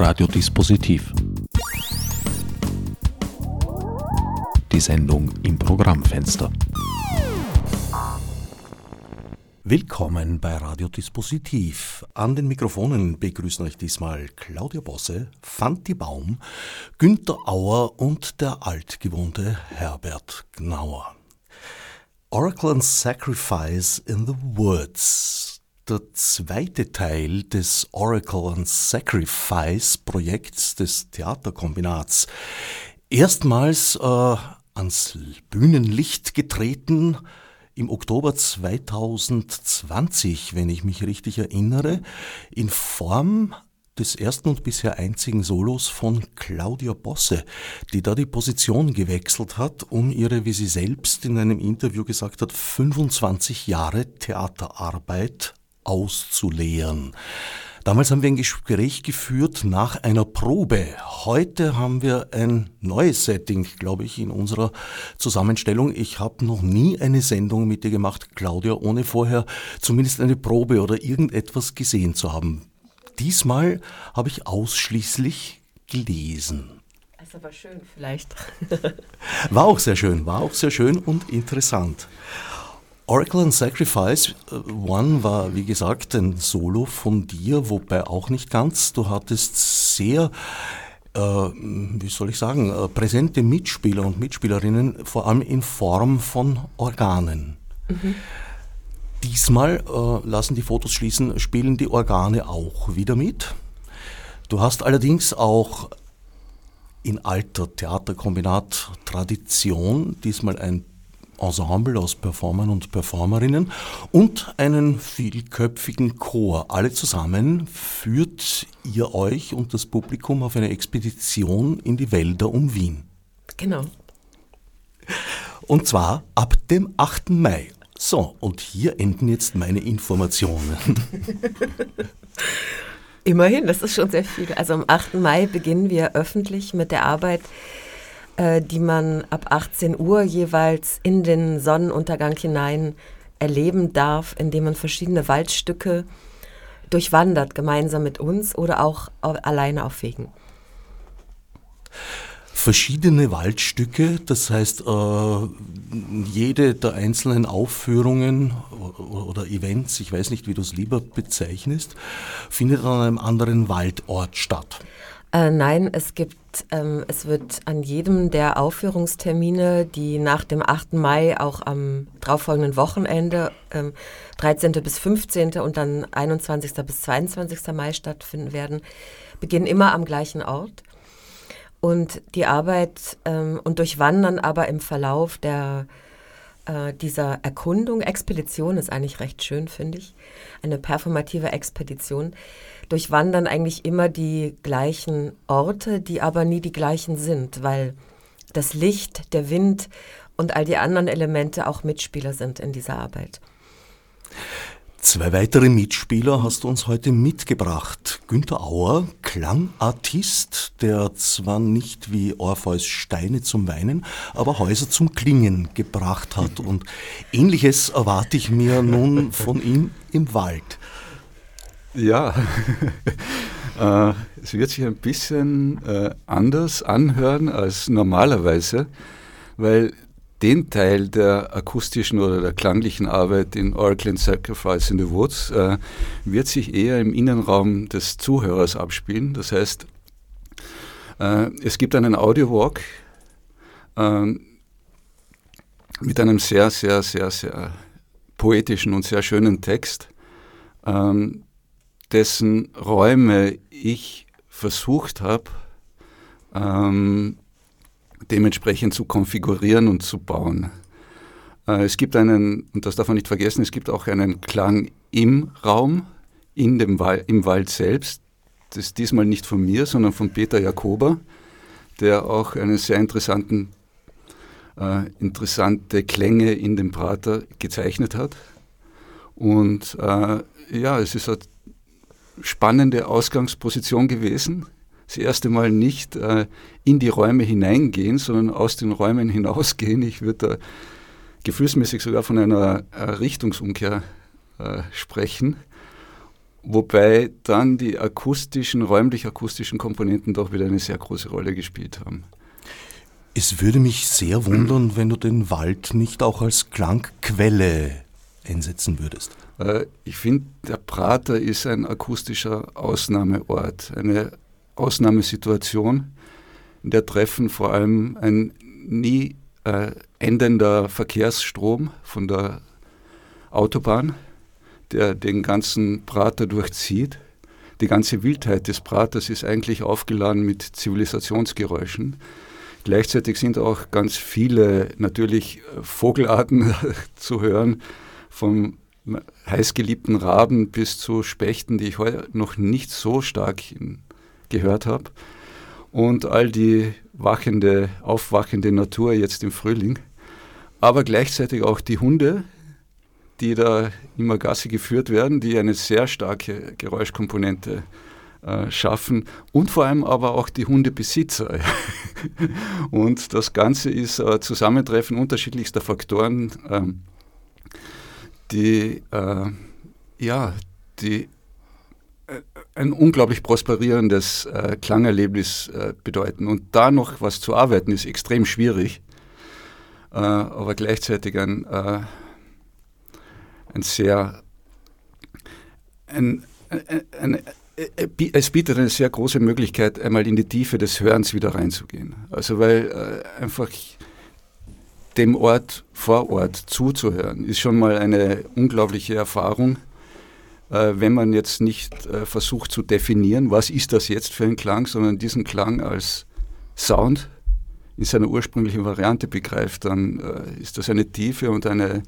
Radiodispositiv. Die Sendung im Programmfenster. Willkommen bei Radiodispositiv. An den Mikrofonen begrüßen euch diesmal Claudia Bosse, Fanti Baum, Günter Auer und der altgewohnte Herbert Gnauer. Oracle and Sacrifice in the Woods. Der zweite Teil des Oracle and Sacrifice Projekts des Theaterkombinats. Erstmals äh, ans Bühnenlicht getreten im Oktober 2020, wenn ich mich richtig erinnere, in Form des ersten und bisher einzigen Solos von Claudia Bosse, die da die Position gewechselt hat, um ihre, wie sie selbst in einem Interview gesagt hat, 25 Jahre Theaterarbeit auszuleeren. Damals haben wir ein Gespräch geführt nach einer Probe. Heute haben wir ein neues Setting, glaube ich, in unserer Zusammenstellung. Ich habe noch nie eine Sendung mit dir gemacht, Claudia, ohne vorher zumindest eine Probe oder irgendetwas gesehen zu haben. Diesmal habe ich ausschließlich gelesen. Ist aber schön vielleicht. war auch sehr schön, war auch sehr schön und interessant. Oracle and Sacrifice äh, One war, wie gesagt, ein Solo von dir, wobei auch nicht ganz. Du hattest sehr, äh, wie soll ich sagen, äh, präsente Mitspieler und Mitspielerinnen, vor allem in Form von Organen. Mhm. Diesmal äh, lassen die Fotos schließen, spielen die Organe auch wieder mit. Du hast allerdings auch in alter Theaterkombinat-Tradition diesmal ein Ensemble aus Performern und Performerinnen und einen vielköpfigen Chor. Alle zusammen führt ihr euch und das Publikum auf eine Expedition in die Wälder um Wien. Genau. Und zwar ab dem 8. Mai. So, und hier enden jetzt meine Informationen. Immerhin, das ist schon sehr viel. Also am 8. Mai beginnen wir öffentlich mit der Arbeit äh, die man ab 18 Uhr jeweils in den Sonnenuntergang hinein erleben darf, indem man verschiedene Waldstücke durchwandert, gemeinsam mit uns oder auch alleine auf Wegen. Verschiedene Waldstücke, das heißt, äh, jede der einzelnen Aufführungen oder Events, ich weiß nicht, wie du es lieber bezeichnest, findet an einem anderen Waldort statt. Äh, nein, es gibt, ähm, es wird an jedem der Aufführungstermine, die nach dem 8. Mai auch am darauffolgenden Wochenende, ähm, 13. bis 15. und dann 21. bis 22. Mai stattfinden werden, beginnen immer am gleichen Ort. Und die Arbeit ähm, und durchwandern aber im Verlauf der, äh, dieser Erkundung, Expedition ist eigentlich recht schön, finde ich, eine performative Expedition, durchwandern eigentlich immer die gleichen Orte, die aber nie die gleichen sind, weil das Licht, der Wind und all die anderen Elemente auch Mitspieler sind in dieser Arbeit. Zwei weitere Mitspieler hast du uns heute mitgebracht. Günter Auer, Klangartist, der zwar nicht wie Orpheus Steine zum Weinen, aber Häuser zum Klingen gebracht hat. Und ähnliches erwarte ich mir nun von ihm im Wald. Ja, äh, es wird sich ein bisschen äh, anders anhören als normalerweise, weil den Teil der akustischen oder der klanglichen Arbeit in Oracle and Sacrifice in the Woods äh, wird sich eher im Innenraum des Zuhörers abspielen. Das heißt, äh, es gibt einen Audio-Walk äh, mit einem sehr, sehr, sehr, sehr poetischen und sehr schönen Text, ähm, dessen Räume ich versucht habe, ähm, dementsprechend zu konfigurieren und zu bauen. Äh, es gibt einen, und das darf man nicht vergessen, es gibt auch einen Klang im Raum, in dem Wal im Wald selbst. Das ist diesmal nicht von mir, sondern von Peter Jakober, der auch einen sehr interessanten, äh, interessante Klänge in dem Prater gezeichnet hat. Und äh, ja, es ist eine spannende Ausgangsposition gewesen das erste Mal nicht äh, in die Räume hineingehen, sondern aus den Räumen hinausgehen. Ich würde da gefühlsmäßig sogar von einer Richtungsumkehr äh, sprechen. wobei dann die akustischen, räumlich-akustischen Komponenten doch wieder eine sehr große Rolle gespielt haben. Es würde mich sehr wundern, wenn du den Wald nicht auch als Klangquelle einsetzen würdest. Äh, ich finde, der Prater ist ein akustischer Ausnahmeort, eine Ausnahmesituation, in der treffen vor allem ein nie äh, endender Verkehrsstrom von der Autobahn, der den ganzen Prater durchzieht. Die ganze Wildheit des Praters ist eigentlich aufgeladen mit Zivilisationsgeräuschen. Gleichzeitig sind auch ganz viele natürlich Vogelarten zu hören, vom heißgeliebten Raben bis zu Spechten, die ich heute noch nicht so stark gehört habe. Und all die wachende, aufwachende Natur jetzt im Frühling. Aber gleichzeitig auch die Hunde, die da immer Gasse geführt werden, die eine sehr starke Geräuschkomponente äh, schaffen und vor allem aber auch die Hundebesitzer. und das Ganze ist äh, Zusammentreffen unterschiedlichster Faktoren. Ähm, die, äh, ja, die äh, ein unglaublich prosperierendes äh, Klangerlebnis äh, bedeuten. Und da noch was zu arbeiten, ist extrem schwierig, äh, aber gleichzeitig ein, äh, ein sehr, ein, ein, ein, es bietet eine sehr große Möglichkeit, einmal in die Tiefe des Hörens wieder reinzugehen. Also weil einfach dem Ort vor Ort zuzuhören, ist schon mal eine unglaubliche Erfahrung, äh, wenn man jetzt nicht äh, versucht zu definieren, was ist das jetzt für ein Klang, sondern diesen Klang als Sound in seiner ursprünglichen Variante begreift, dann äh, ist das eine Tiefe und eine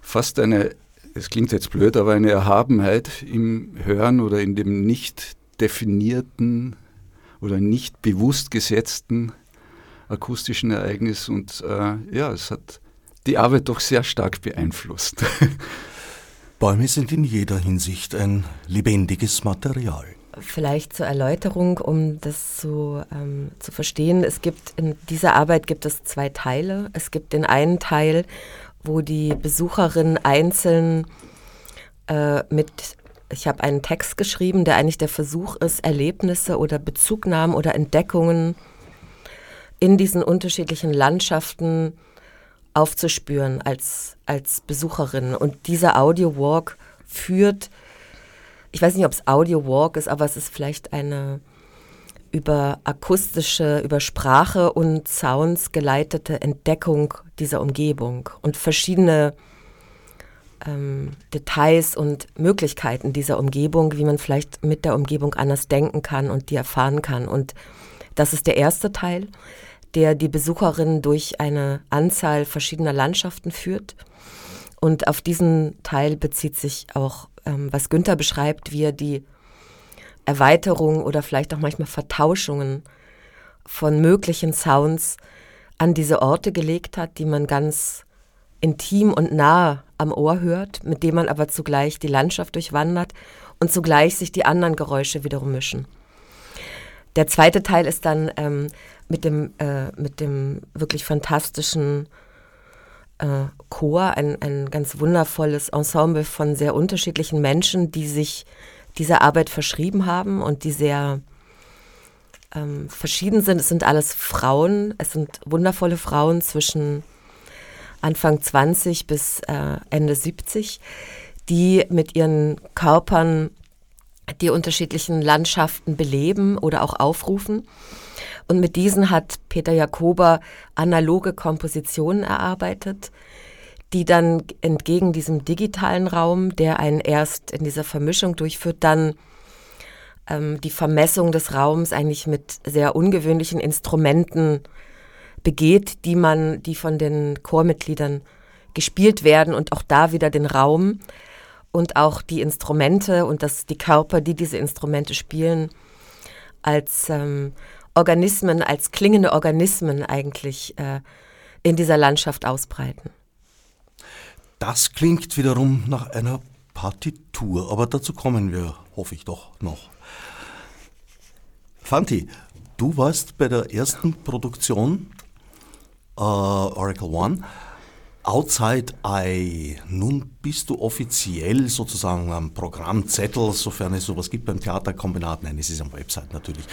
fast eine, es klingt jetzt blöd, aber eine Erhabenheit im Hören oder in dem nicht definierten oder nicht bewusst gesetzten akustischen Ereignis und äh, ja, es hat die Arbeit doch sehr stark beeinflusst. Bäume sind in jeder Hinsicht ein lebendiges Material. Vielleicht zur Erläuterung, um das zu, ähm, zu verstehen. Es gibt in dieser Arbeit gibt es zwei Teile. Es gibt den einen Teil, wo die Besucherin einzeln äh, mit ich habe einen Text geschrieben, der eigentlich der Versuch ist, Erlebnisse oder Bezugnahmen oder Entdeckungen in diesen unterschiedlichen Landschaften aufzuspüren als, als Besucherin. Und dieser Audio Walk führt, ich weiß nicht, ob es Audio Walk ist, aber es ist vielleicht eine über akustische, über Sprache und Sounds geleitete Entdeckung dieser Umgebung und verschiedene ähm, Details und Möglichkeiten dieser Umgebung, wie man vielleicht mit der Umgebung anders denken kann und die erfahren kann. Und das ist der erste Teil der die Besucherin durch eine Anzahl verschiedener Landschaften führt. Und auf diesen Teil bezieht sich auch, ähm, was Günther beschreibt, wie er die Erweiterung oder vielleicht auch manchmal Vertauschungen von möglichen Sounds an diese Orte gelegt hat, die man ganz intim und nah am Ohr hört, mit dem man aber zugleich die Landschaft durchwandert und zugleich sich die anderen Geräusche wiederum mischen. Der zweite Teil ist dann ähm, mit dem, äh, mit dem wirklich fantastischen äh, Chor, ein, ein ganz wundervolles Ensemble von sehr unterschiedlichen Menschen, die sich dieser Arbeit verschrieben haben und die sehr ähm, verschieden sind. Es sind alles Frauen, es sind wundervolle Frauen zwischen Anfang 20 bis äh, Ende 70, die mit ihren Körpern die unterschiedlichen Landschaften beleben oder auch aufrufen. Und mit diesen hat Peter Jakober analoge Kompositionen erarbeitet, die dann entgegen diesem digitalen Raum, der einen erst in dieser Vermischung durchführt, dann ähm, die Vermessung des Raums eigentlich mit sehr ungewöhnlichen Instrumenten begeht, die man, die von den Chormitgliedern gespielt werden und auch da wieder den Raum und auch die Instrumente und das, die Körper, die diese Instrumente spielen, als ähm, Organismen, als klingende Organismen eigentlich äh, in dieser Landschaft ausbreiten. Das klingt wiederum nach einer Partitur, aber dazu kommen wir, hoffe ich doch, noch. Fanti, du warst bei der ersten Produktion äh, Oracle One Outside Eye. Nun bist du offiziell sozusagen am Programmzettel, sofern es sowas gibt beim Theaterkombinat. Nein, es ist am Website natürlich.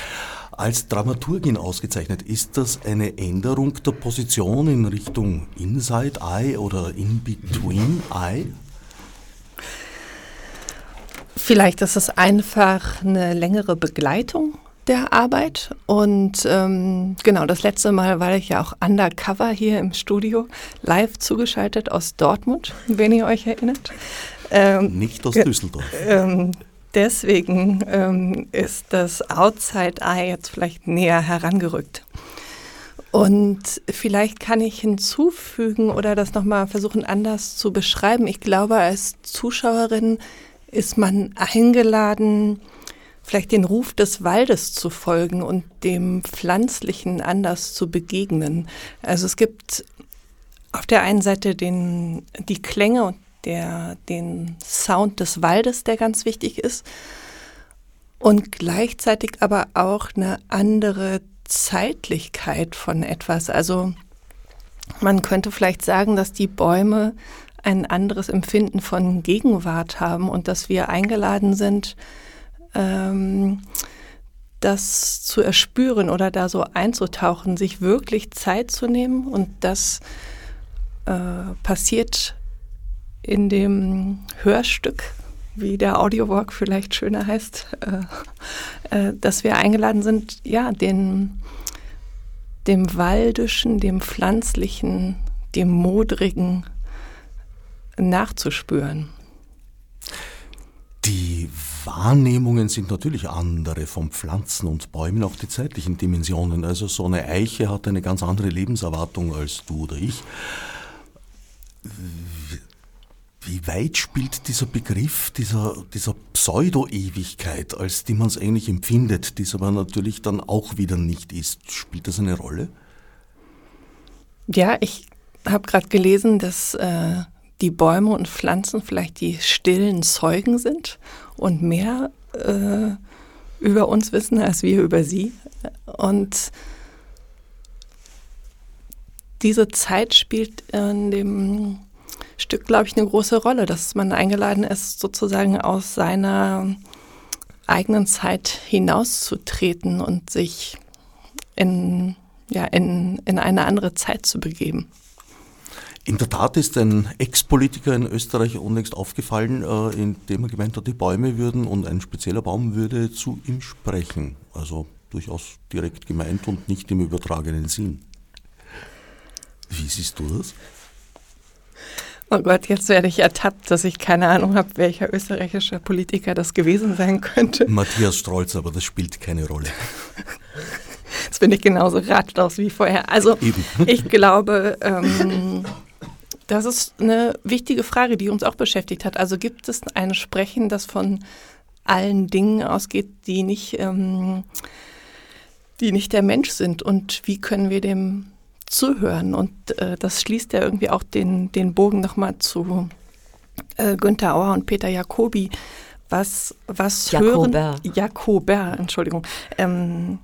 Als Dramaturgin ausgezeichnet. Ist das eine Änderung der Position in Richtung Inside Eye oder In Between Eye? Vielleicht ist es einfach eine längere Begleitung der Arbeit. Und ähm, genau, das letzte Mal war ich ja auch undercover hier im Studio, live zugeschaltet aus Dortmund, wenn ihr euch erinnert. Ähm, Nicht aus Düsseldorf. Ähm, deswegen ähm, ist das Outside Eye jetzt vielleicht näher herangerückt. Und vielleicht kann ich hinzufügen oder das nochmal versuchen anders zu beschreiben. Ich glaube, als Zuschauerin ist man eingeladen, vielleicht den Ruf des Waldes zu folgen und dem Pflanzlichen anders zu begegnen. Also es gibt auf der einen Seite den, die Klänge und der, den Sound des Waldes, der ganz wichtig ist, und gleichzeitig aber auch eine andere Zeitlichkeit von etwas. Also man könnte vielleicht sagen, dass die Bäume ein anderes Empfinden von Gegenwart haben und dass wir eingeladen sind, ähm, das zu erspüren oder da so einzutauchen, sich wirklich Zeit zu nehmen und das äh, passiert in dem Hörstück, wie der Audiowalk vielleicht schöner heißt, äh, äh, dass wir eingeladen sind, ja, den, dem Waldischen, dem Pflanzlichen, dem Modrigen nachzuspüren. Die Wahrnehmungen sind natürlich andere von Pflanzen und Bäumen, auch die zeitlichen Dimensionen. Also so eine Eiche hat eine ganz andere Lebenserwartung als du oder ich. Wie weit spielt dieser Begriff dieser, dieser Pseudo-Ewigkeit, als die man es eigentlich empfindet, die es aber natürlich dann auch wieder nicht ist, spielt das eine Rolle? Ja, ich habe gerade gelesen, dass äh, die Bäume und Pflanzen vielleicht die stillen Zeugen sind und mehr äh, über uns wissen als wir über sie. Und diese Zeit spielt in dem Stück, glaube ich, eine große Rolle, dass man eingeladen ist, sozusagen aus seiner eigenen Zeit hinauszutreten und sich in, ja, in, in eine andere Zeit zu begeben. In der Tat ist ein Ex-Politiker in Österreich unlängst aufgefallen, äh, indem er gemeint hat, die Bäume würden und ein spezieller Baum würde zu ihm sprechen. Also durchaus direkt gemeint und nicht im übertragenen Sinn. Wie siehst du das? Oh Gott, jetzt werde ich ertappt, dass ich keine Ahnung habe, welcher österreichische Politiker das gewesen sein könnte. Matthias Strolz, aber das spielt keine Rolle. Jetzt bin ich genauso ratlos wie vorher. Also Eben. ich glaube, ähm, das ist eine wichtige Frage, die uns auch beschäftigt hat. Also gibt es ein Sprechen, das von allen Dingen ausgeht, die nicht, ähm, die nicht der Mensch sind? Und wie können wir dem zuhören? Und äh, das schließt ja irgendwie auch den, den Bogen nochmal zu äh, Günther Auer und Peter Jacobi. Was, was Jakober. hören Jakober, Entschuldigung. Ähm,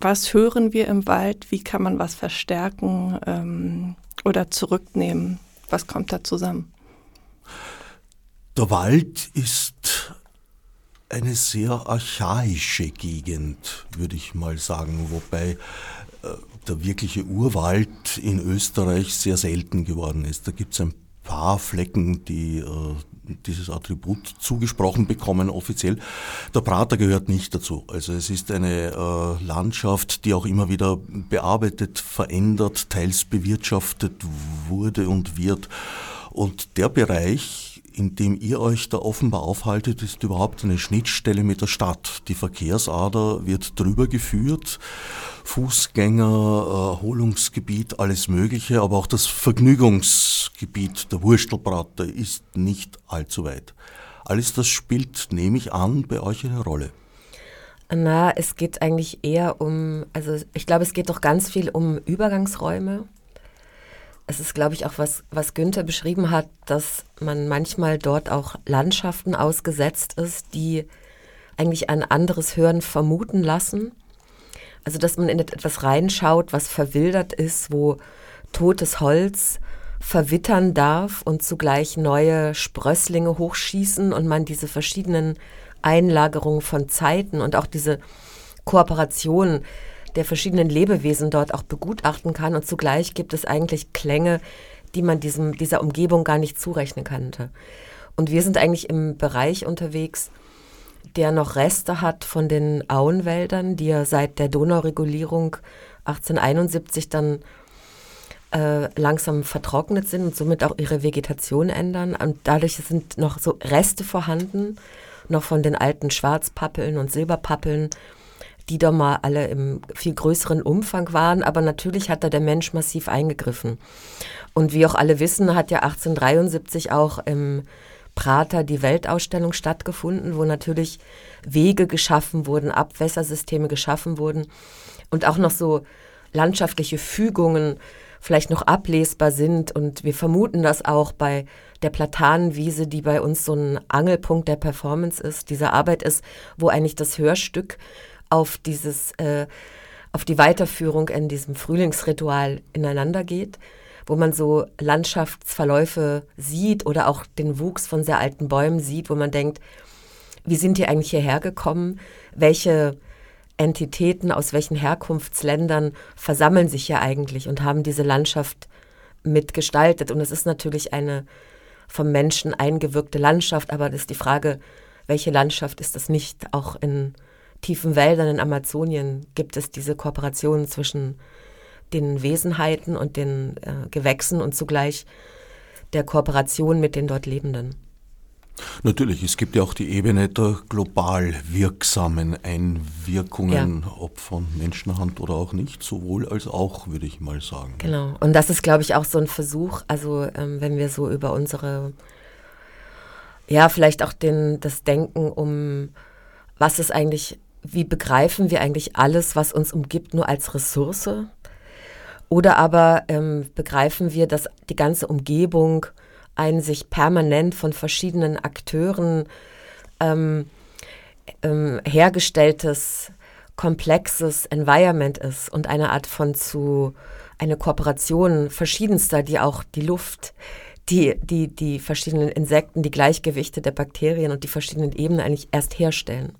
was hören wir im Wald? Wie kann man was verstärken? Ähm, oder zurücknehmen? Was kommt da zusammen? Der Wald ist eine sehr archaische Gegend, würde ich mal sagen, wobei äh, der wirkliche Urwald in Österreich sehr selten geworden ist. Da gibt es ein paar Flecken, die äh, dieses Attribut zugesprochen bekommen offiziell. Der Prater gehört nicht dazu. Also es ist eine äh, Landschaft, die auch immer wieder bearbeitet, verändert, teils bewirtschaftet wurde und wird. Und der Bereich, in dem ihr euch da offenbar aufhaltet, ist überhaupt eine Schnittstelle mit der Stadt. Die Verkehrsader wird drüber geführt, Fußgänger, Erholungsgebiet, alles Mögliche, aber auch das Vergnügungsgebiet der Wurstelbrater ist nicht allzu weit. Alles das spielt, nehme ich an, bei euch eine Rolle. Na, es geht eigentlich eher um, also ich glaube, es geht doch ganz viel um Übergangsräume es ist, glaube ich, auch was, was Günther beschrieben hat, dass man manchmal dort auch Landschaften ausgesetzt ist, die eigentlich ein anderes Hören vermuten lassen. Also, dass man in etwas reinschaut, was verwildert ist, wo totes Holz verwittern darf und zugleich neue Sprösslinge hochschießen und man diese verschiedenen Einlagerungen von Zeiten und auch diese Kooperation der verschiedenen Lebewesen dort auch begutachten kann. Und zugleich gibt es eigentlich Klänge, die man diesem, dieser Umgebung gar nicht zurechnen kannte. Und wir sind eigentlich im Bereich unterwegs, der noch Reste hat von den Auenwäldern, die ja seit der Donauregulierung 1871 dann äh, langsam vertrocknet sind und somit auch ihre Vegetation ändern. Und dadurch sind noch so Reste vorhanden, noch von den alten Schwarzpappeln und Silberpappeln, die da mal alle im viel größeren Umfang waren. Aber natürlich hat da der Mensch massiv eingegriffen. Und wie auch alle wissen, hat ja 1873 auch im Prater die Weltausstellung stattgefunden, wo natürlich Wege geschaffen wurden, Abwässersysteme geschaffen wurden und auch noch so landschaftliche Fügungen vielleicht noch ablesbar sind. Und wir vermuten das auch bei der Platanenwiese, die bei uns so ein Angelpunkt der Performance ist, diese Arbeit ist, wo eigentlich das Hörstück auf dieses, äh, auf die Weiterführung in diesem Frühlingsritual ineinander geht, wo man so Landschaftsverläufe sieht oder auch den Wuchs von sehr alten Bäumen sieht, wo man denkt, wie sind die eigentlich hierher gekommen? Welche Entitäten aus welchen Herkunftsländern versammeln sich ja eigentlich und haben diese Landschaft mitgestaltet. Und es ist natürlich eine vom Menschen eingewirkte Landschaft, aber das ist die Frage, welche Landschaft ist das nicht? Auch in tiefen Wäldern in Amazonien gibt es diese Kooperation zwischen den Wesenheiten und den äh, Gewächsen und zugleich der Kooperation mit den dort Lebenden. Natürlich, es gibt ja auch die Ebene der global wirksamen Einwirkungen, ja. ob von Menschenhand oder auch nicht, sowohl als auch, würde ich mal sagen. Genau, und das ist, glaube ich, auch so ein Versuch, also ähm, wenn wir so über unsere, ja, vielleicht auch den, das Denken um, was ist eigentlich, wie begreifen wir eigentlich alles, was uns umgibt, nur als Ressource? Oder aber ähm, begreifen wir, dass die ganze Umgebung ein sich permanent von verschiedenen Akteuren ähm, ähm, hergestelltes, komplexes Environment ist und eine Art von zu, eine Kooperation verschiedenster, die auch die Luft, die, die, die verschiedenen Insekten, die Gleichgewichte der Bakterien und die verschiedenen Ebenen eigentlich erst herstellen.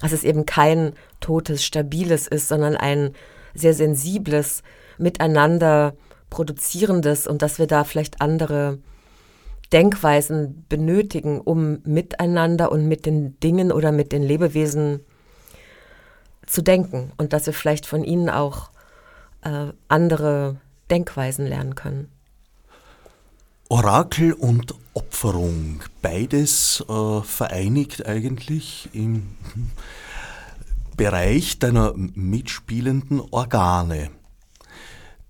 Dass es eben kein totes, stabiles ist, sondern ein sehr sensibles, miteinander produzierendes und dass wir da vielleicht andere Denkweisen benötigen, um miteinander und mit den Dingen oder mit den Lebewesen zu denken und dass wir vielleicht von ihnen auch äh, andere Denkweisen lernen können. Orakel und Opferung, beides äh, vereinigt eigentlich im Bereich deiner mitspielenden Organe.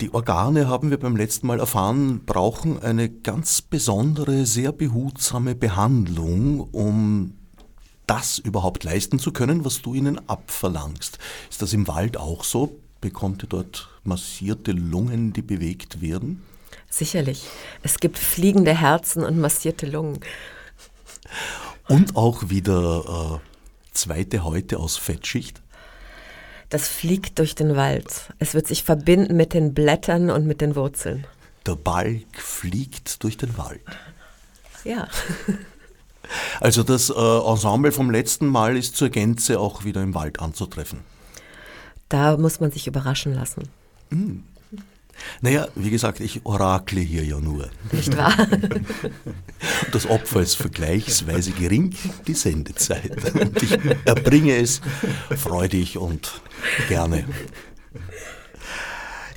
Die Organe, haben wir beim letzten Mal erfahren, brauchen eine ganz besondere, sehr behutsame Behandlung, um das überhaupt leisten zu können, was du ihnen abverlangst. Ist das im Wald auch so? Bekommt ihr dort massierte Lungen, die bewegt werden? Sicherlich. Es gibt fliegende Herzen und massierte Lungen. Und auch wieder äh, zweite Häute aus Fettschicht? das fliegt durch den Wald. Es wird sich verbinden mit den Blättern und mit den Wurzeln. Der Balk fliegt durch den Wald. Ja. Also das äh, Ensemble vom letzten Mal ist zur Gänze auch wieder im Wald anzutreffen. Da muss man sich überraschen lassen. Mhm. Naja, wie gesagt, ich orakle hier ja nur. Nicht wahr? Das Opfer ist vergleichsweise gering, die Sendezeit. Und ich erbringe es freudig und gerne.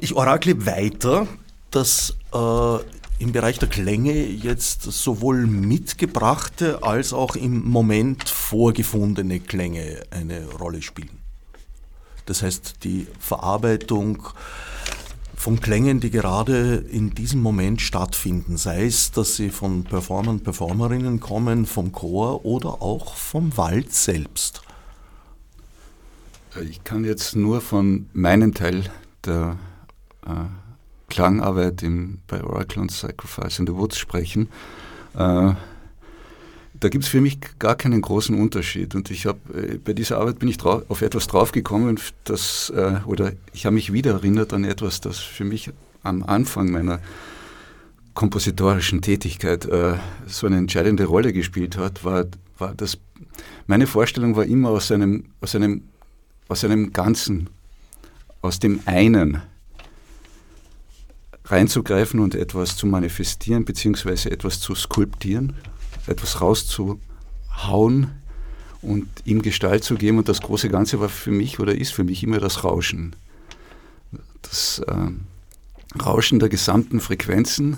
Ich orakle weiter, dass äh, im Bereich der Klänge jetzt sowohl mitgebrachte als auch im Moment vorgefundene Klänge eine Rolle spielen. Das heißt, die Verarbeitung von Klängen, die gerade in diesem Moment stattfinden, sei es, dass sie von Performern, Performerinnen kommen, vom Chor oder auch vom Wald selbst. Ich kann jetzt nur von meinem Teil der äh, Klangarbeit im, bei Oracle und Sacrifice in the Woods sprechen. Äh, da gibt es für mich gar keinen großen Unterschied. Und ich habe äh, bei dieser Arbeit bin ich drauf, auf etwas draufgekommen, das, äh, oder ich habe mich wieder erinnert an etwas, das für mich am Anfang meiner kompositorischen Tätigkeit äh, so eine entscheidende Rolle gespielt hat, war, war das, meine Vorstellung war immer aus einem, aus einem, aus einem Ganzen, aus dem einen reinzugreifen und etwas zu manifestieren, beziehungsweise etwas zu skulptieren, etwas rauszuhauen und ihm Gestalt zu geben. Und das große Ganze war für mich oder ist für mich immer das Rauschen. Das äh, Rauschen der gesamten Frequenzen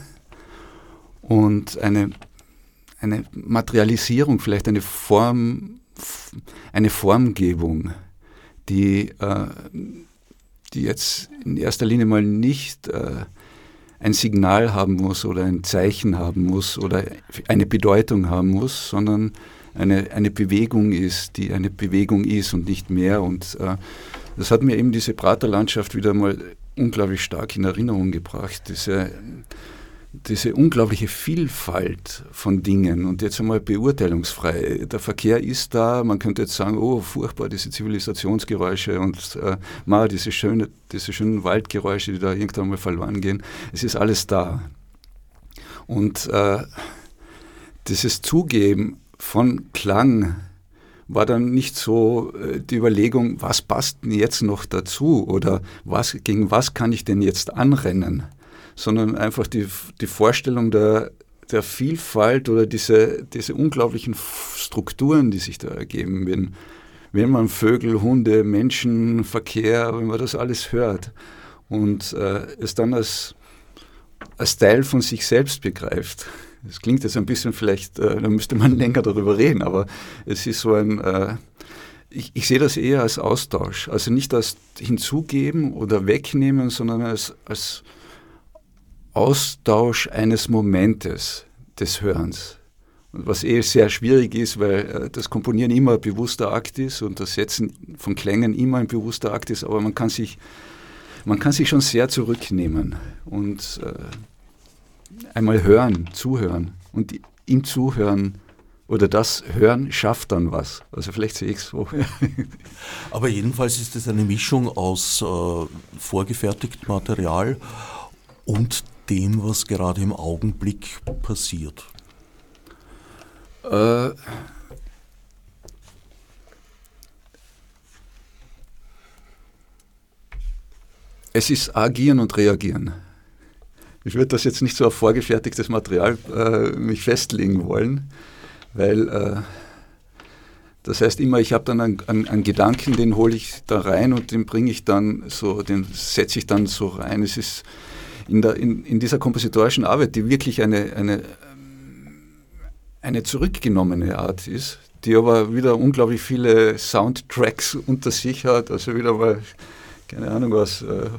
und eine, eine Materialisierung, vielleicht eine Form, eine Formgebung, die, äh, die jetzt in erster Linie mal nicht äh, ein Signal haben muss oder ein Zeichen haben muss oder eine Bedeutung haben muss, sondern eine, eine Bewegung ist, die eine Bewegung ist und nicht mehr. Und äh, das hat mir eben diese Praterlandschaft wieder mal unglaublich stark in Erinnerung gebracht. Diese, diese unglaubliche Vielfalt von Dingen und jetzt einmal beurteilungsfrei. Der Verkehr ist da, man könnte jetzt sagen, oh, furchtbar, diese Zivilisationsgeräusche und äh, mal diese, schöne, diese schönen Waldgeräusche, die da irgendwann mal verloren gehen. Es ist alles da. Und äh, dieses Zugeben von Klang war dann nicht so äh, die Überlegung, was passt denn jetzt noch dazu oder was, gegen was kann ich denn jetzt anrennen? Sondern einfach die, die Vorstellung der, der Vielfalt oder diese, diese unglaublichen Strukturen, die sich da ergeben, wenn, wenn man Vögel, Hunde, Menschen, Verkehr, wenn man das alles hört und äh, es dann als, als Teil von sich selbst begreift. Das klingt jetzt ein bisschen vielleicht, äh, da müsste man länger darüber reden, aber es ist so ein, äh, ich, ich, sehe das eher als Austausch, also nicht als Hinzugeben oder Wegnehmen, sondern als, als Austausch eines Momentes des Hörens. Was eh sehr schwierig ist, weil äh, das Komponieren immer ein bewusster Akt ist und das Setzen von Klängen immer ein bewusster Akt ist, aber man kann sich, man kann sich schon sehr zurücknehmen und äh, einmal hören, zuhören und ihm zuhören oder das Hören schafft dann was. Also vielleicht sehe ich es so. Aber jedenfalls ist es eine Mischung aus äh, vorgefertigtem Material und dem, was gerade im Augenblick passiert? Äh, es ist agieren und reagieren. Ich würde das jetzt nicht so auf vorgefertigtes Material äh, mich festlegen wollen, weil äh, das heißt immer, ich habe dann einen, einen, einen, Gedanken, den hole ich da rein und den bringe ich dann so, den setze ich dann so rein. Es ist in, der, in, in dieser kompositorischen Arbeit, die wirklich eine, eine, eine zurückgenommene Art ist, die aber wieder unglaublich viele Soundtracks unter sich hat, also wieder mal, keine Ahnung was, äh,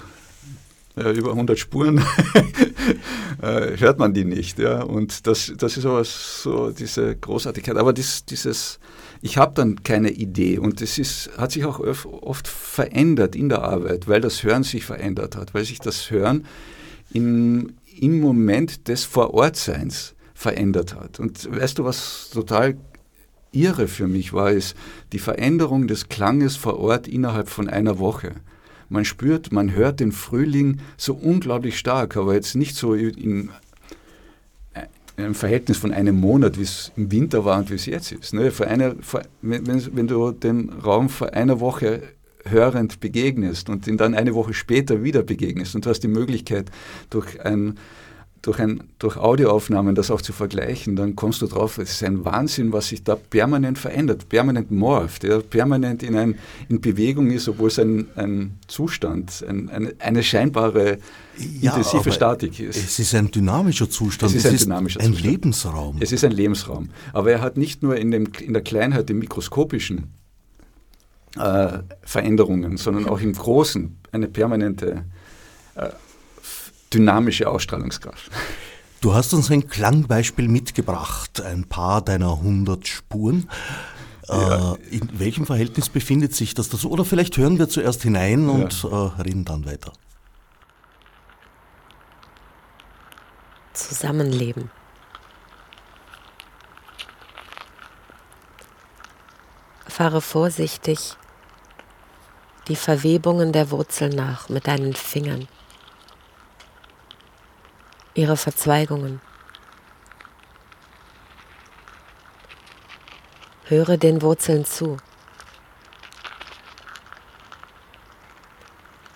ja, über 100 Spuren äh, hört man die nicht. Ja? Und das, das ist aber so diese Großartigkeit. Aber dies, dieses, ich habe dann keine Idee und es hat sich auch oft verändert in der Arbeit, weil das Hören sich verändert hat, weil sich das Hören im, im Moment des Vorortseins verändert hat. Und weißt du, was total irre für mich war, ist die Veränderung des Klanges vor Ort innerhalb von einer Woche. Man spürt, man hört den Frühling so unglaublich stark, aber jetzt nicht so in, einem Verhältnis von einem Monat, wie es im Winter war und wie es jetzt ist. Ne? Vor einer, vor, wenn, wenn du den Raum vor einer Woche hörend begegnest und ihn dann eine Woche später wieder begegnest und du hast die Möglichkeit, durch ein durch, ein, durch Audioaufnahmen das auch zu vergleichen, dann kommst du drauf, es ist ein Wahnsinn, was sich da permanent verändert, permanent morpht, ja, permanent in, ein, in Bewegung ist, obwohl es ein, ein Zustand, ein, eine, eine scheinbare ja, intensive Statik ist. Es ist ein dynamischer Zustand, es ist ein, es dynamischer ist ein Lebensraum. Es ist ein Lebensraum. Aber er hat nicht nur in, dem, in der Kleinheit, im mikroskopischen, äh, Veränderungen, sondern auch im Großen eine permanente äh, dynamische Ausstrahlungskraft. Du hast uns ein Klangbeispiel mitgebracht, ein paar deiner 100 Spuren. Ja. Äh, in welchem Verhältnis befindet sich das dazu? Oder vielleicht hören wir zuerst hinein und ja. äh, reden dann weiter. Zusammenleben. Fahre vorsichtig die Verwebungen der Wurzel nach mit deinen Fingern. ihre Verzweigungen. Höre den Wurzeln zu.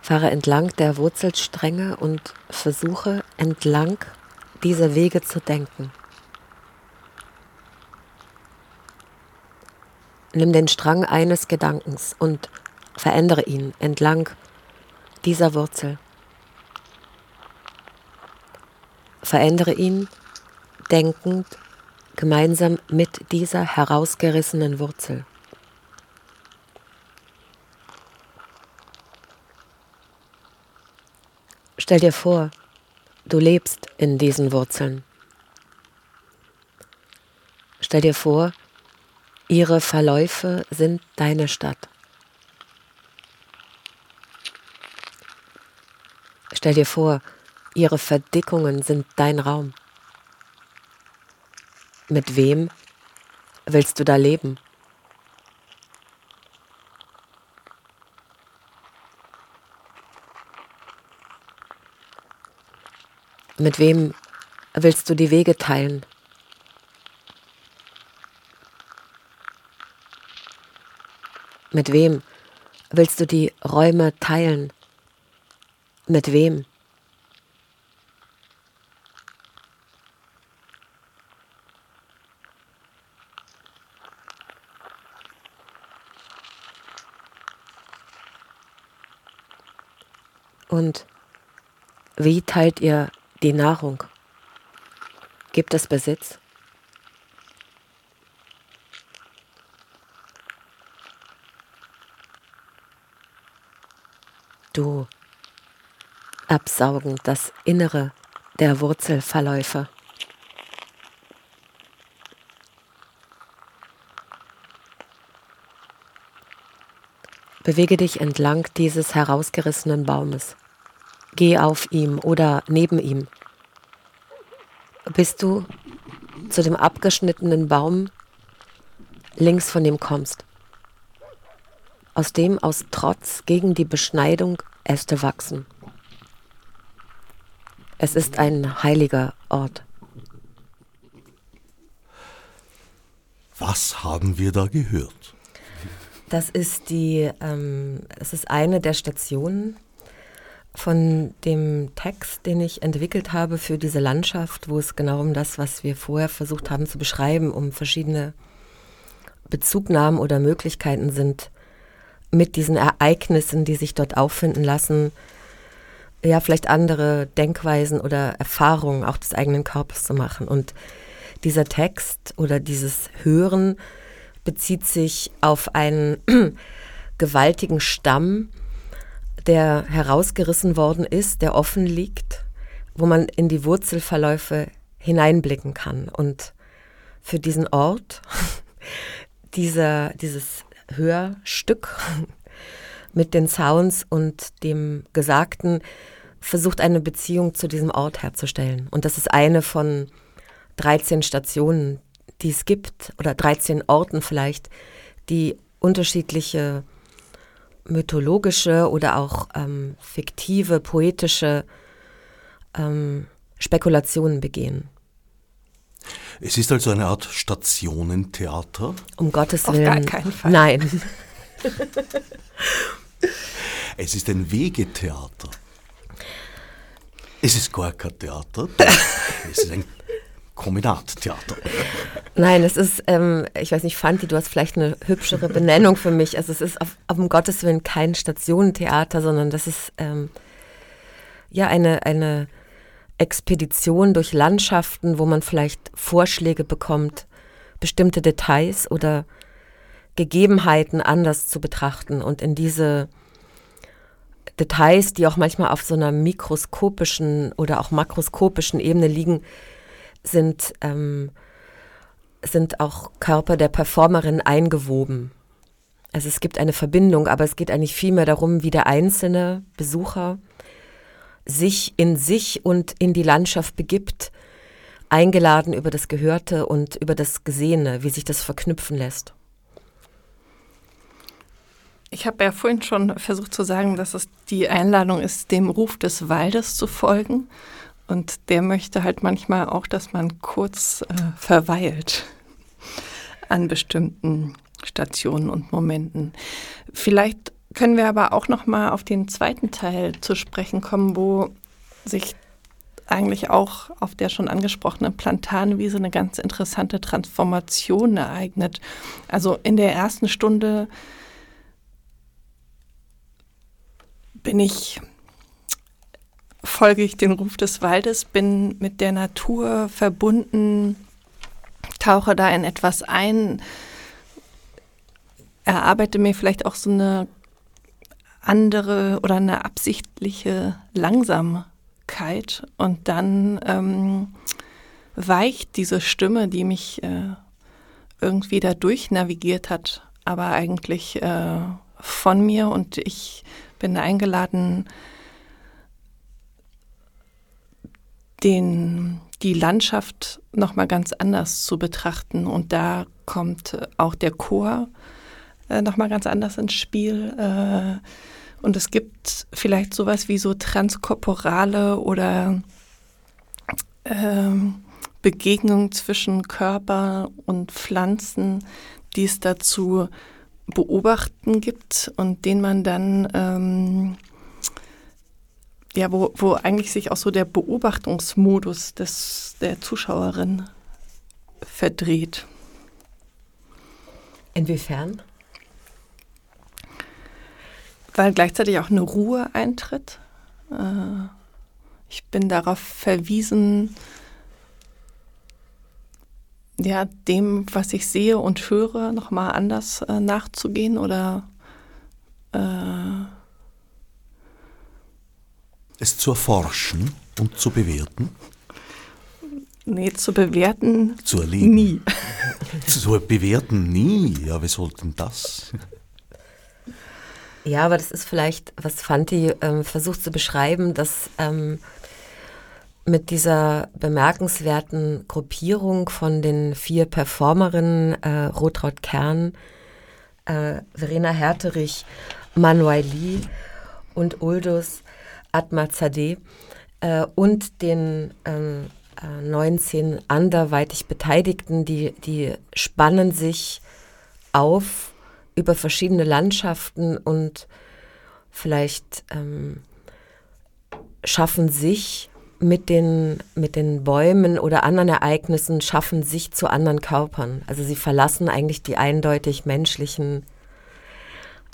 Fahre entlang der Wurzelstränge und versuche entlang dieser Wege zu denken. Nimm den Strang eines Gedankens und verändere ihn entlang dieser Wurzel. Verändere ihn denkend gemeinsam mit dieser herausgerissenen Wurzel. Stell dir vor, du lebst in diesen Wurzeln. Stell dir vor, ihre Verläufe sind deine Stadt. Stell dir vor, ihre Verdickungen sind dein Raum. Mit wem willst du da leben? Mit wem willst du die Wege teilen? Mit wem willst du die Räume teilen? Mit wem? Und wie teilt ihr die Nahrung? Gibt es Besitz? Du absaugen das Innere der Wurzelverläufe. Bewege dich entlang dieses herausgerissenen Baumes. Geh auf ihm oder neben ihm. Bis du zu dem abgeschnittenen Baum links von ihm kommst, aus dem aus Trotz gegen die Beschneidung Äste wachsen. Es ist ein heiliger Ort. Was haben wir da gehört? Das ist die, ähm, es ist eine der Stationen von dem Text, den ich entwickelt habe für diese Landschaft, wo es genau um das, was wir vorher versucht haben zu beschreiben, um verschiedene Bezugnahmen oder Möglichkeiten sind, mit diesen Ereignissen, die sich dort auffinden lassen, ja, vielleicht andere Denkweisen oder Erfahrungen auch des eigenen Körpers zu machen. Und dieser Text oder dieses Hören bezieht sich auf einen gewaltigen Stamm, der herausgerissen worden ist, der offen liegt, wo man in die Wurzelverläufe hineinblicken kann. Und für diesen Ort, dieser, dieses Hörstück mit den Sounds und dem Gesagten, versucht eine Beziehung zu diesem Ort herzustellen. Und das ist eine von 13 Stationen, die es gibt, oder 13 Orten vielleicht, die unterschiedliche mythologische oder auch ähm, fiktive, poetische ähm, Spekulationen begehen. Es ist also eine Art Stationentheater. Um Gottes Auf Willen. gar keinen Fall. Nein. Es ist ein Wegetheater. Es ist gar kein Theater. Es ist ein Kombinattheater. Nein, es ist, ähm, ich weiß nicht, Fanti, du hast vielleicht eine hübschere Benennung für mich. Also es ist auf, auf um Gottes Willen kein Stationentheater, sondern das ist ähm, ja eine, eine Expedition durch Landschaften, wo man vielleicht Vorschläge bekommt, bestimmte Details oder Gegebenheiten anders zu betrachten und in diese Details, die auch manchmal auf so einer mikroskopischen oder auch makroskopischen Ebene liegen, sind, ähm, sind auch Körper der Performerin eingewoben. Also es gibt eine Verbindung, aber es geht eigentlich vielmehr darum, wie der einzelne Besucher sich in sich und in die Landschaft begibt, eingeladen über das Gehörte und über das Gesehene, wie sich das verknüpfen lässt. Ich habe ja vorhin schon versucht zu sagen, dass es die Einladung ist, dem Ruf des Waldes zu folgen. Und der möchte halt manchmal auch, dass man kurz äh, verweilt an bestimmten Stationen und Momenten. Vielleicht können wir aber auch noch mal auf den zweiten Teil zu sprechen kommen, wo sich eigentlich auch auf der schon angesprochenen Plantanwiese eine ganz interessante Transformation ereignet. Also in der ersten Stunde bin ich folge ich den Ruf des Waldes, bin mit der Natur verbunden, tauche da in etwas ein, erarbeite mir vielleicht auch so eine andere oder eine absichtliche Langsamkeit und dann ähm, weicht diese Stimme, die mich äh, irgendwie da durchnavigiert hat, aber eigentlich äh, von mir und ich bin eingeladen, den, die Landschaft nochmal ganz anders zu betrachten. Und da kommt auch der Chor äh, nochmal ganz anders ins Spiel. Äh, und es gibt vielleicht sowas wie so transkorporale oder äh, Begegnungen zwischen Körper und Pflanzen, die es dazu beobachten gibt und den man dann ähm, ja, wo, wo eigentlich sich auch so der Beobachtungsmodus des, der Zuschauerin verdreht. Inwiefern? Weil gleichzeitig auch eine Ruhe eintritt. Äh, ich bin darauf verwiesen, ja, dem, was ich sehe und höre, nochmal anders äh, nachzugehen oder äh, es zu erforschen und zu bewerten? Nee, zu bewerten zu erleben. nie. zu bewerten nie. Ja, wie sollten das? Ja, aber das ist vielleicht, was Fanti ähm, versucht zu beschreiben, dass ähm, mit dieser bemerkenswerten Gruppierung von den vier Performerinnen, äh, Rotraud Kern, äh, Verena Herterich, Manuel Lee und Uldus, Atmazadeh äh, und den ähm, äh, 19 anderweitig Beteiligten, die, die spannen sich auf über verschiedene Landschaften und vielleicht ähm, schaffen sich mit den, mit den Bäumen oder anderen Ereignissen, schaffen sich zu anderen Körpern. Also sie verlassen eigentlich die eindeutig menschlichen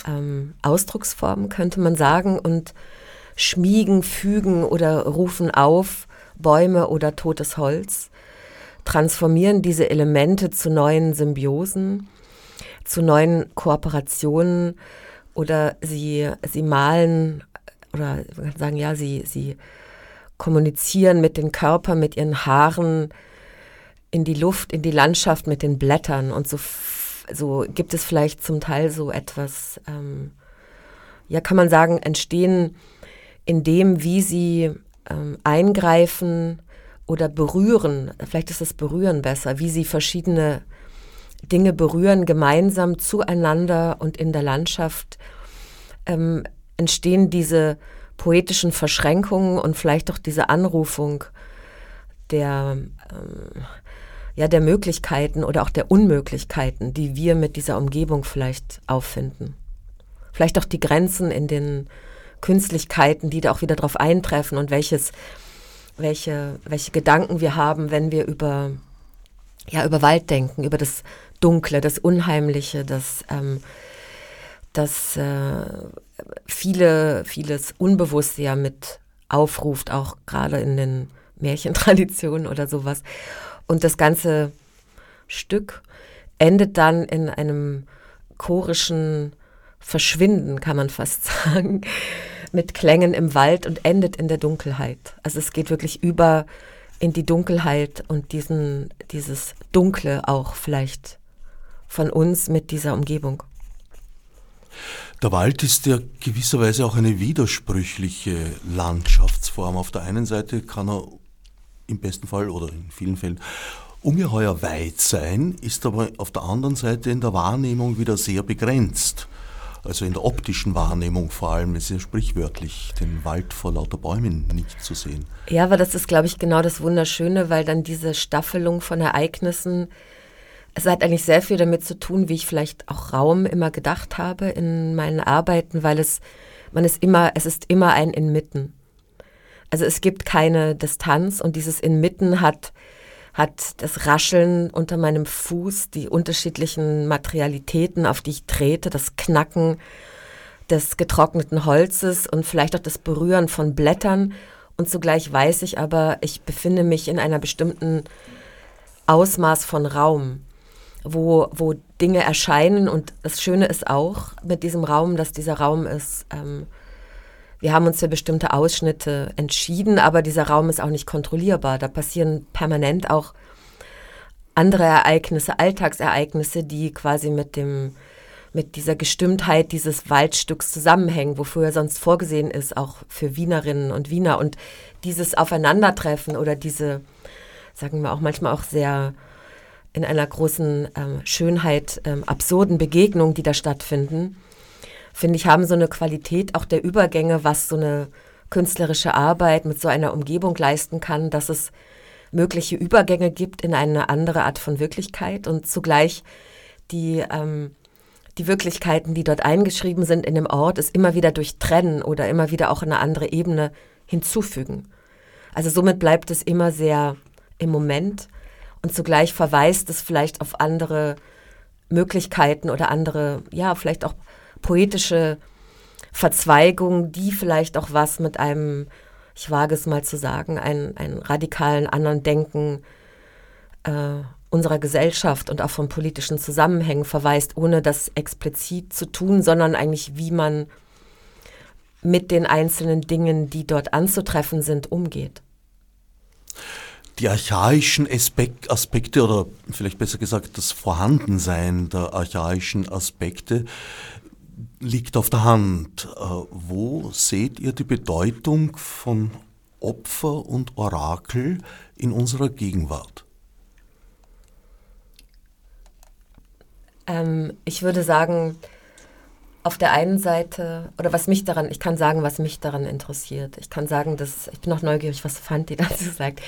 ähm, Ausdrucksformen, könnte man sagen, und schmiegen, fügen oder rufen auf Bäume oder totes Holz, transformieren diese Elemente zu neuen Symbiosen, zu neuen Kooperationen oder sie, sie malen oder man kann sagen, ja, sie, sie kommunizieren mit den Körpern, mit ihren Haaren in die Luft, in die Landschaft, mit den Blättern. Und so, so gibt es vielleicht zum Teil so etwas, ähm, ja, kann man sagen, entstehen in dem, wie sie ähm, eingreifen oder berühren, vielleicht ist das Berühren besser, wie sie verschiedene Dinge berühren, gemeinsam zueinander und in der Landschaft ähm, entstehen diese poetischen Verschränkungen und vielleicht auch diese Anrufung der, ähm, ja, der Möglichkeiten oder auch der Unmöglichkeiten, die wir mit dieser Umgebung vielleicht auffinden. Vielleicht auch die Grenzen in den Künstlichkeiten, die da auch wieder drauf eintreffen und welches, welche, welche Gedanken wir haben, wenn wir über, ja, über Wald denken, über das Dunkle, das Unheimliche, das, ähm, das äh, viele, vieles Unbewusste ja mit aufruft, auch gerade in den Märchentraditionen oder sowas. Und das ganze Stück endet dann in einem chorischen Verschwinden, kann man fast sagen, mit Klängen im Wald und endet in der Dunkelheit. Also es geht wirklich über in die Dunkelheit und diesen, dieses Dunkle auch vielleicht von uns mit dieser Umgebung. Der Wald ist ja gewisserweise auch eine widersprüchliche Landschaftsform. Auf der einen Seite kann er im besten Fall oder in vielen Fällen ungeheuer weit sein, ist aber auf der anderen Seite in der Wahrnehmung wieder sehr begrenzt. Also in der optischen Wahrnehmung vor allem, es ist ja sprichwörtlich, den Wald vor lauter Bäumen nicht zu sehen. Ja, aber das ist, glaube ich, genau das Wunderschöne, weil dann diese Staffelung von Ereignissen, es hat eigentlich sehr viel damit zu tun, wie ich vielleicht auch Raum immer gedacht habe in meinen Arbeiten, weil es, man ist immer, es ist immer ein Inmitten. Also es gibt keine Distanz und dieses Inmitten hat, hat das Rascheln unter meinem Fuß, die unterschiedlichen Materialitäten, auf die ich trete, das Knacken des getrockneten Holzes und vielleicht auch das Berühren von Blättern. Und zugleich weiß ich aber, ich befinde mich in einer bestimmten Ausmaß von Raum wo, wo Dinge erscheinen. Und das Schöne ist auch mit diesem Raum, dass dieser Raum ist, ähm, wir haben uns für bestimmte Ausschnitte entschieden, aber dieser Raum ist auch nicht kontrollierbar. Da passieren permanent auch andere Ereignisse, Alltagsereignisse, die quasi mit dem mit dieser Gestimmtheit dieses Waldstücks zusammenhängen, wofür er sonst vorgesehen ist, auch für Wienerinnen und Wiener. Und dieses Aufeinandertreffen oder diese, sagen wir auch manchmal auch sehr in einer großen ähm, Schönheit, ähm, absurden Begegnungen, die da stattfinden, finde ich, haben so eine Qualität auch der Übergänge, was so eine künstlerische Arbeit mit so einer Umgebung leisten kann, dass es mögliche Übergänge gibt in eine andere Art von Wirklichkeit und zugleich die, ähm, die Wirklichkeiten, die dort eingeschrieben sind in dem Ort, es immer wieder durchtrennen oder immer wieder auch eine andere Ebene hinzufügen. Also somit bleibt es immer sehr im Moment und zugleich verweist es vielleicht auf andere Möglichkeiten oder andere, ja, vielleicht auch poetische Verzweigungen, die vielleicht auch was mit einem, ich wage es mal zu sagen, einen, einen radikalen anderen Denken äh, unserer Gesellschaft und auch von politischen Zusammenhängen verweist, ohne das explizit zu tun, sondern eigentlich, wie man mit den einzelnen Dingen, die dort anzutreffen sind, umgeht die archaischen Aspekte oder vielleicht besser gesagt das Vorhandensein der archaischen Aspekte liegt auf der Hand. Äh, wo seht ihr die Bedeutung von Opfer und Orakel in unserer Gegenwart? Ähm, ich würde sagen, auf der einen Seite, oder was mich daran, ich kann sagen, was mich daran interessiert. Ich kann sagen, dass, ich bin auch neugierig, was Fanti dazu sagt.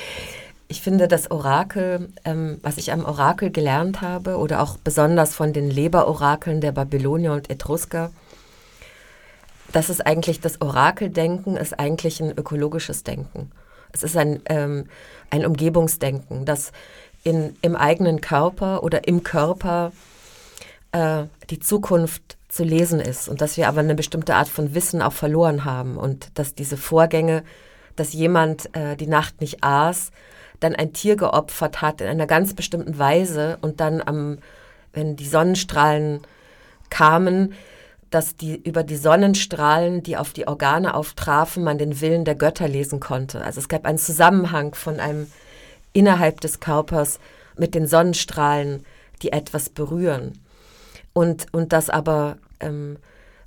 Ich finde das Orakel, ähm, was ich am Orakel gelernt habe, oder auch besonders von den Leberorakeln der Babylonier und Etrusker, das ist eigentlich das Orakeldenken, ist eigentlich ein ökologisches Denken. Es ist ein, ähm, ein Umgebungsdenken, das in, im eigenen Körper oder im Körper äh, die Zukunft zu lesen ist und dass wir aber eine bestimmte Art von Wissen auch verloren haben und dass diese Vorgänge, dass jemand äh, die Nacht nicht aß, dann ein Tier geopfert hat in einer ganz bestimmten Weise und dann am, wenn die Sonnenstrahlen kamen, dass die über die Sonnenstrahlen, die auf die Organe auftrafen, man den Willen der Götter lesen konnte. Also es gab einen Zusammenhang von einem innerhalb des Körpers mit den Sonnenstrahlen, die etwas berühren. Und, und das aber, ähm,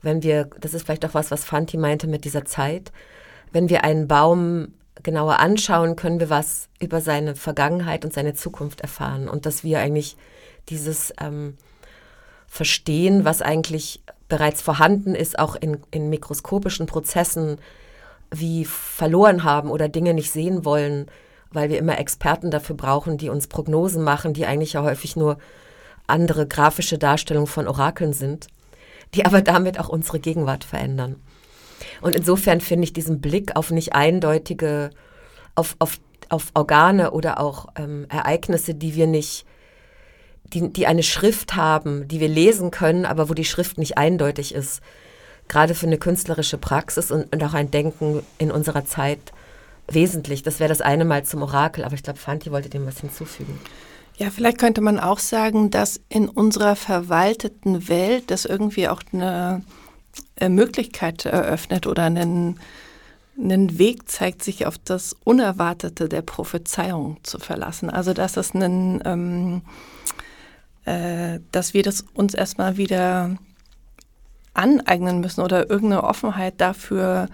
wenn wir, das ist vielleicht auch was, was Fanti meinte mit dieser Zeit, wenn wir einen Baum genauer anschauen, können wir was über seine Vergangenheit und seine Zukunft erfahren. Und dass wir eigentlich dieses ähm, Verstehen, was eigentlich bereits vorhanden ist, auch in, in mikroskopischen Prozessen, wie verloren haben oder Dinge nicht sehen wollen, weil wir immer Experten dafür brauchen, die uns Prognosen machen, die eigentlich ja häufig nur andere grafische Darstellungen von Orakeln sind, die aber damit auch unsere Gegenwart verändern. Und insofern finde ich diesen Blick auf nicht eindeutige, auf, auf, auf Organe oder auch ähm, Ereignisse, die wir nicht, die, die eine Schrift haben, die wir lesen können, aber wo die Schrift nicht eindeutig ist, gerade für eine künstlerische Praxis und, und auch ein Denken in unserer Zeit wesentlich. Das wäre das eine Mal zum Orakel, aber ich glaube, Fanti wollte dem was hinzufügen. Ja, vielleicht könnte man auch sagen, dass in unserer verwalteten Welt das irgendwie auch eine Möglichkeit eröffnet oder einen, einen Weg zeigt, sich auf das Unerwartete der Prophezeiung zu verlassen. Also dass es einen, ähm, äh, dass wir das uns erstmal wieder aneignen müssen oder irgendeine Offenheit dafür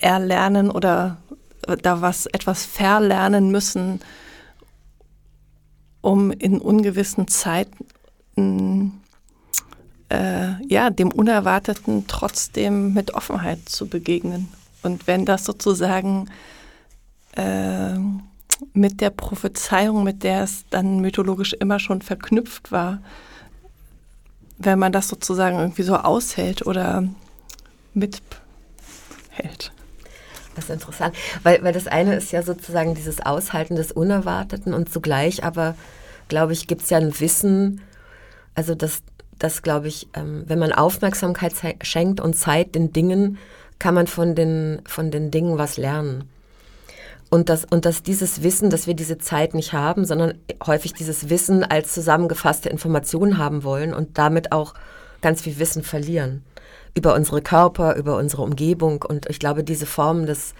erlernen oder da was etwas verlernen müssen, um in ungewissen Zeiten äh, ja, dem Unerwarteten trotzdem mit Offenheit zu begegnen. Und wenn das sozusagen äh, mit der Prophezeiung, mit der es dann mythologisch immer schon verknüpft war, wenn man das sozusagen irgendwie so aushält oder mithält. Das ist interessant, weil, weil das eine ist ja sozusagen dieses Aushalten des Unerwarteten und zugleich aber, glaube ich, gibt es ja ein Wissen, also das, das glaube ich, ähm, wenn man Aufmerksamkeit schenkt und Zeit den Dingen, kann man von den, von den Dingen was lernen. Und dass, und dass dieses Wissen, dass wir diese Zeit nicht haben, sondern häufig dieses Wissen als zusammengefasste Information haben wollen und damit auch ganz viel Wissen verlieren über unsere Körper, über unsere Umgebung. Und ich glaube, diese Form des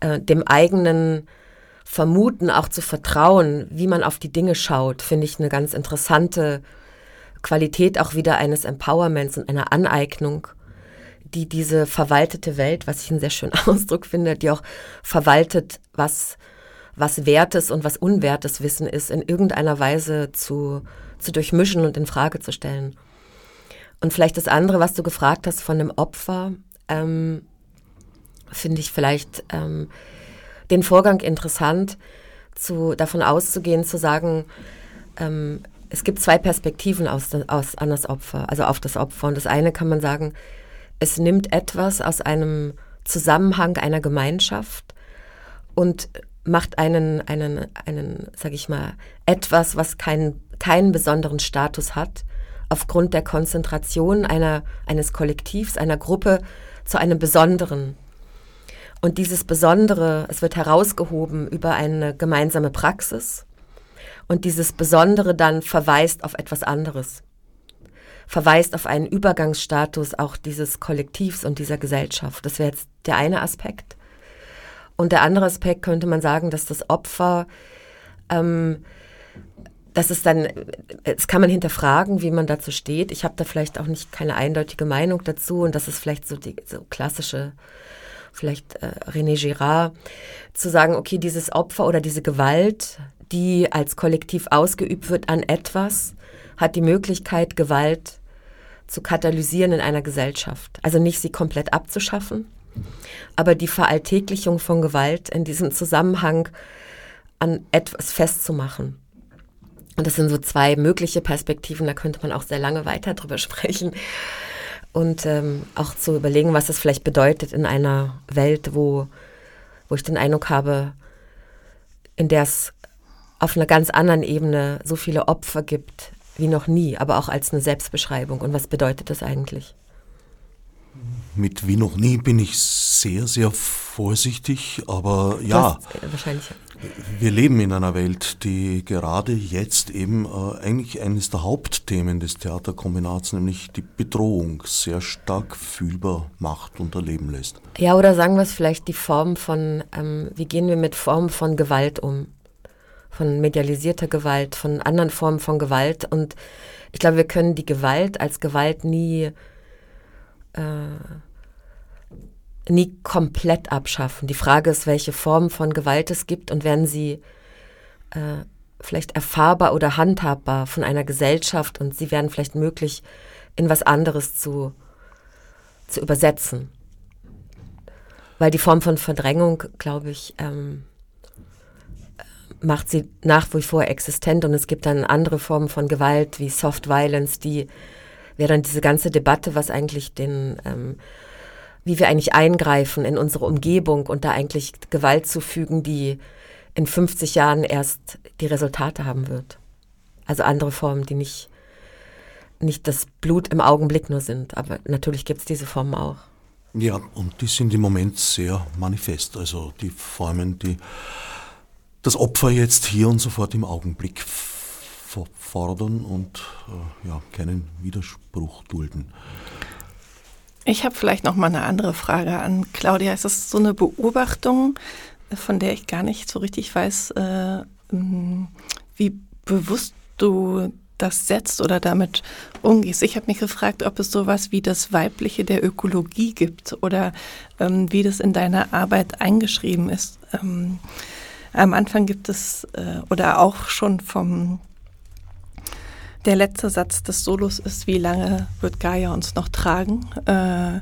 äh, dem eigenen Vermuten auch zu vertrauen, wie man auf die Dinge schaut, finde ich eine ganz interessante Qualität auch wieder eines Empowerments und einer Aneignung die diese verwaltete Welt, was ich einen sehr schönen Ausdruck finde, die auch verwaltet, was, was wertes und was unwertes Wissen ist, in irgendeiner Weise zu, zu durchmischen und in Frage zu stellen. Und vielleicht das andere, was du gefragt hast von dem Opfer, ähm, finde ich vielleicht ähm, den Vorgang interessant, zu, davon auszugehen, zu sagen, ähm, es gibt zwei Perspektiven aus, aus, an das Opfer, also auf das Opfer. Und das eine kann man sagen, es nimmt etwas aus einem Zusammenhang einer Gemeinschaft und macht einen, einen, einen, sag ich mal, etwas, was keinen, keinen besonderen Status hat, aufgrund der Konzentration einer, eines Kollektivs, einer Gruppe zu einem Besonderen. Und dieses Besondere, es wird herausgehoben über eine gemeinsame Praxis und dieses Besondere dann verweist auf etwas anderes verweist auf einen Übergangsstatus auch dieses Kollektivs und dieser Gesellschaft. Das wäre jetzt der eine Aspekt. Und der andere Aspekt könnte man sagen, dass das Opfer, ähm, das ist dann, das kann man hinterfragen, wie man dazu steht. Ich habe da vielleicht auch nicht keine eindeutige Meinung dazu und das ist vielleicht so die so klassische, vielleicht äh, René Girard, zu sagen, okay, dieses Opfer oder diese Gewalt, die als Kollektiv ausgeübt wird an etwas, hat die Möglichkeit, Gewalt zu katalysieren in einer Gesellschaft. Also nicht sie komplett abzuschaffen, aber die Veralltäglichung von Gewalt in diesem Zusammenhang an etwas festzumachen. Und das sind so zwei mögliche Perspektiven, da könnte man auch sehr lange weiter drüber sprechen. Und ähm, auch zu überlegen, was das vielleicht bedeutet in einer Welt, wo, wo ich den Eindruck habe, in der es auf einer ganz anderen Ebene so viele Opfer gibt, wie noch nie, aber auch als eine Selbstbeschreibung. Und was bedeutet das eigentlich? Mit wie noch nie bin ich sehr, sehr vorsichtig, aber ja. Äh, wahrscheinlich. Wir leben in einer Welt, die gerade jetzt eben äh, eigentlich eines der Hauptthemen des Theaterkombinats, nämlich die Bedrohung, sehr stark fühlbar macht und erleben lässt. Ja, oder sagen wir es vielleicht die Form von, ähm, wie gehen wir mit Formen von Gewalt um? Von medialisierter Gewalt, von anderen Formen von Gewalt. Und ich glaube, wir können die Gewalt als Gewalt nie, äh, nie komplett abschaffen. Die Frage ist, welche Formen von Gewalt es gibt und werden sie äh, vielleicht erfahrbar oder handhabbar von einer Gesellschaft und sie werden vielleicht möglich, in was anderes zu, zu übersetzen. Weil die Form von Verdrängung, glaube ich, ähm, macht sie nach wie vor existent und es gibt dann andere Formen von Gewalt wie Soft Violence, die während diese ganze Debatte, was eigentlich den, ähm, wie wir eigentlich eingreifen in unsere Umgebung und da eigentlich Gewalt zufügen, die in 50 Jahren erst die Resultate haben wird. Also andere Formen, die nicht, nicht das Blut im Augenblick nur sind, aber natürlich gibt es diese Formen auch. Ja, und die sind im Moment sehr manifest. Also die Formen, die das Opfer jetzt hier und sofort im Augenblick fordern und äh, ja, keinen Widerspruch dulden. Ich habe vielleicht noch mal eine andere Frage an Claudia. Ist das so eine Beobachtung, von der ich gar nicht so richtig weiß, äh, wie bewusst du das setzt oder damit umgehst. Ich habe mich gefragt, ob es sowas wie das Weibliche der Ökologie gibt oder ähm, wie das in deiner Arbeit eingeschrieben ist. Ähm, am Anfang gibt es, äh, oder auch schon vom Der letzte Satz des Solos ist, wie lange wird Gaia uns noch tragen? Äh,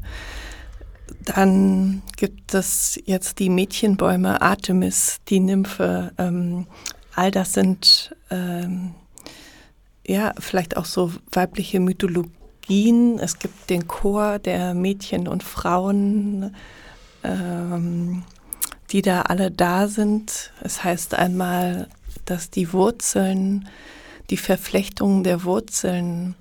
dann gibt es jetzt die Mädchenbäume, Artemis, die Nymphe. Ähm, all das sind ähm, ja vielleicht auch so weibliche Mythologien. Es gibt den Chor der Mädchen und Frauen, ähm, die da alle da sind. Es heißt einmal, dass die Wurzeln die Verflechtungen der Wurzeln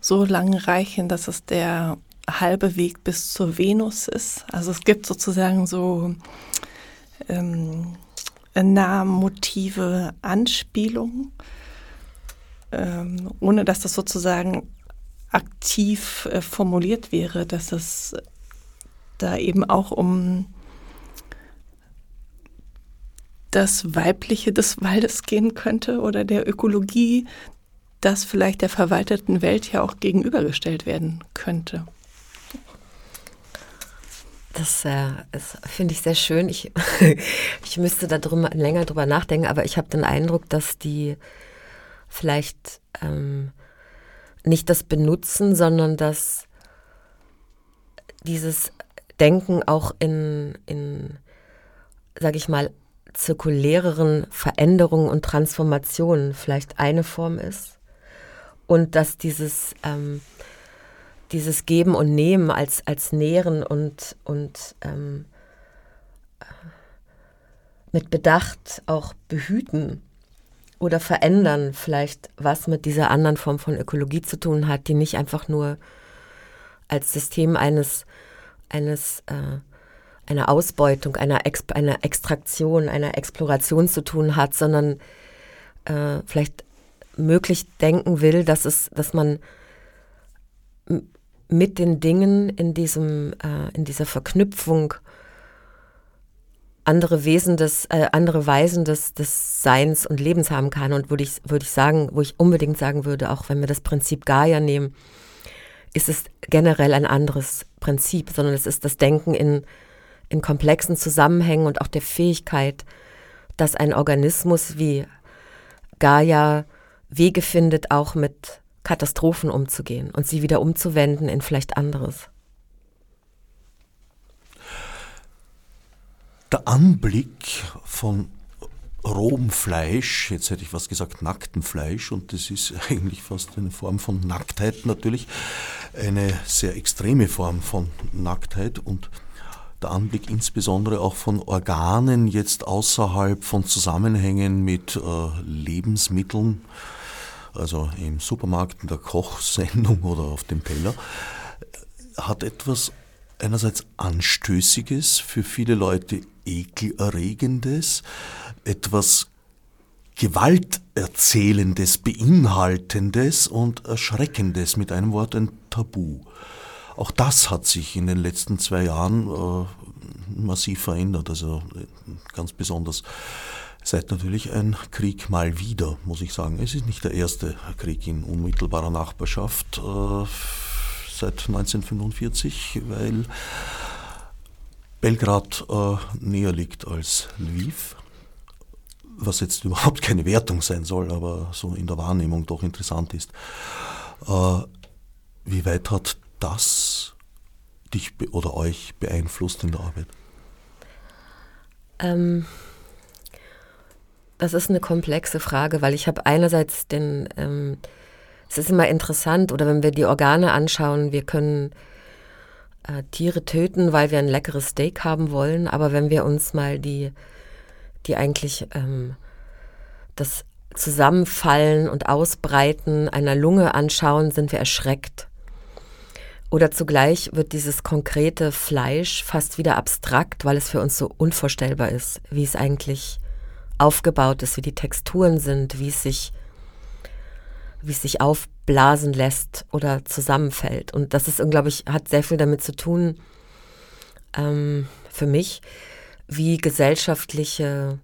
so lang reichen, dass es der halbe Weg bis zur Venus ist. Also es gibt sozusagen so ähm, Namenmotive, Anspielungen, ähm, ohne dass das sozusagen aktiv äh, formuliert wäre, dass es da eben auch um das Weibliche des Waldes gehen könnte oder der Ökologie, das vielleicht der verwalteten Welt ja auch gegenübergestellt werden könnte. Das, äh, das finde ich sehr schön. Ich, ich müsste da drum, länger drüber nachdenken, aber ich habe den Eindruck, dass die vielleicht ähm, nicht das benutzen, sondern dass dieses Denken auch in, in sage ich mal, zirkuläreren Veränderungen und Transformationen vielleicht eine Form ist. Und dass dieses, ähm, dieses Geben und Nehmen als, als Nähren und, und ähm, mit Bedacht auch behüten oder verändern vielleicht was mit dieser anderen Form von Ökologie zu tun hat, die nicht einfach nur als System eines, eines äh, einer Ausbeutung, einer, Ex einer Extraktion, einer Exploration zu tun hat, sondern äh, vielleicht möglich denken will, dass es, dass man mit den Dingen in diesem, äh, in dieser Verknüpfung andere Wesen des, äh, andere Weisen des, des Seins und Lebens haben kann. Und würde ich, würde ich sagen, wo ich unbedingt sagen würde, auch wenn wir das Prinzip Gaia nehmen, ist es generell ein anderes Prinzip, sondern es ist das Denken in in komplexen Zusammenhängen und auch der Fähigkeit, dass ein Organismus wie Gaia Wege findet, auch mit Katastrophen umzugehen und sie wieder umzuwenden in vielleicht anderes. Der Anblick von rohem Fleisch, jetzt hätte ich was gesagt, nacktem Fleisch, und das ist eigentlich fast eine Form von Nacktheit natürlich, eine sehr extreme Form von Nacktheit und der Anblick insbesondere auch von Organen jetzt außerhalb von Zusammenhängen mit äh, Lebensmitteln, also im Supermarkt, in der Kochsendung oder auf dem Teller, hat etwas einerseits Anstößiges, für viele Leute Ekelerregendes, etwas Gewalterzählendes, Beinhaltendes und Erschreckendes, mit einem Wort ein Tabu. Auch das hat sich in den letzten zwei Jahren äh, massiv verändert. Also äh, ganz besonders seit natürlich ein Krieg mal wieder, muss ich sagen. Es ist nicht der erste Krieg in unmittelbarer Nachbarschaft äh, seit 1945, weil Belgrad äh, näher liegt als Lviv, was jetzt überhaupt keine Wertung sein soll, aber so in der Wahrnehmung doch interessant ist. Äh, wie weit hat das dich oder euch beeinflusst in der Arbeit? Ähm, das ist eine komplexe Frage, weil ich habe einerseits den, ähm, es ist immer interessant, oder wenn wir die Organe anschauen, wir können äh, Tiere töten, weil wir ein leckeres Steak haben wollen, aber wenn wir uns mal die, die eigentlich ähm, das Zusammenfallen und Ausbreiten einer Lunge anschauen, sind wir erschreckt. Oder zugleich wird dieses konkrete Fleisch fast wieder abstrakt, weil es für uns so unvorstellbar ist, wie es eigentlich aufgebaut ist, wie die Texturen sind, wie es sich, wie es sich aufblasen lässt oder zusammenfällt. Und das ist, glaube ich, hat sehr viel damit zu tun, ähm, für mich, wie gesellschaftliche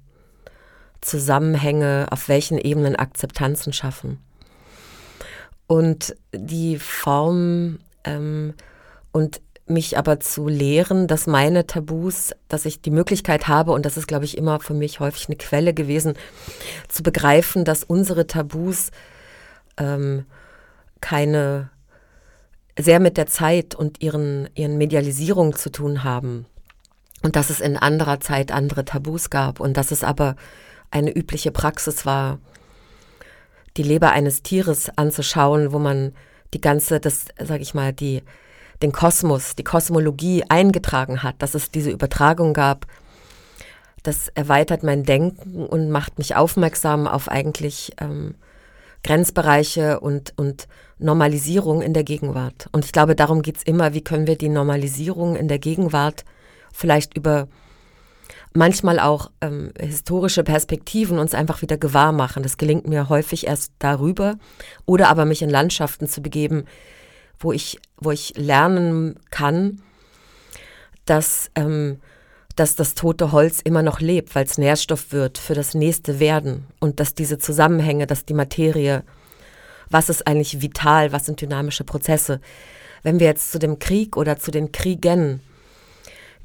Zusammenhänge auf welchen Ebenen Akzeptanzen schaffen. Und die Form ähm, und mich aber zu lehren, dass meine Tabus, dass ich die Möglichkeit habe, und das ist, glaube ich, immer für mich häufig eine Quelle gewesen, zu begreifen, dass unsere Tabus ähm, keine sehr mit der Zeit und ihren, ihren Medialisierungen zu tun haben. Und dass es in anderer Zeit andere Tabus gab und dass es aber eine übliche Praxis war, die Leber eines Tieres anzuschauen, wo man die ganze, das, sag ich mal, die, den Kosmos, die Kosmologie eingetragen hat, dass es diese Übertragung gab. Das erweitert mein Denken und macht mich aufmerksam auf eigentlich ähm, Grenzbereiche und, und Normalisierung in der Gegenwart. Und ich glaube, darum geht es immer, wie können wir die Normalisierung in der Gegenwart vielleicht über manchmal auch ähm, historische Perspektiven uns einfach wieder gewahr machen. Das gelingt mir häufig erst darüber oder aber mich in Landschaften zu begeben, wo ich, wo ich lernen kann, dass, ähm, dass das tote Holz immer noch lebt, weil es Nährstoff wird für das nächste Werden und dass diese Zusammenhänge, dass die Materie, was ist eigentlich vital, was sind dynamische Prozesse. Wenn wir jetzt zu dem Krieg oder zu den Kriegen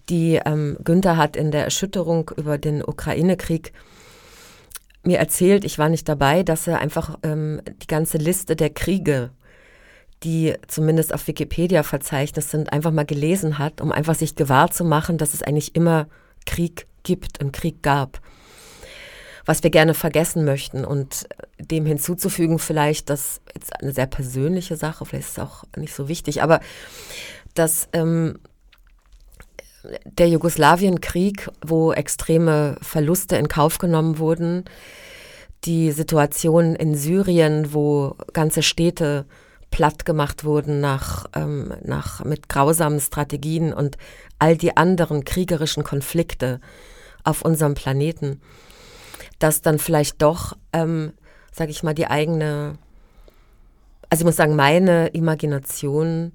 die ähm, Günther hat in der Erschütterung über den Ukraine-Krieg mir erzählt, ich war nicht dabei, dass er einfach ähm, die ganze Liste der Kriege, die zumindest auf Wikipedia verzeichnet sind, einfach mal gelesen hat, um einfach sich gewahr zu machen, dass es eigentlich immer Krieg gibt und Krieg gab. Was wir gerne vergessen möchten und dem hinzuzufügen vielleicht, das ist eine sehr persönliche Sache, vielleicht ist es auch nicht so wichtig, aber dass ähm, der Jugoslawienkrieg, wo extreme Verluste in Kauf genommen wurden, die Situation in Syrien, wo ganze Städte platt gemacht wurden nach, ähm, nach, mit grausamen Strategien und all die anderen kriegerischen Konflikte auf unserem Planeten, dass dann vielleicht doch, ähm, sage ich mal, die eigene, also ich muss sagen, meine Imagination,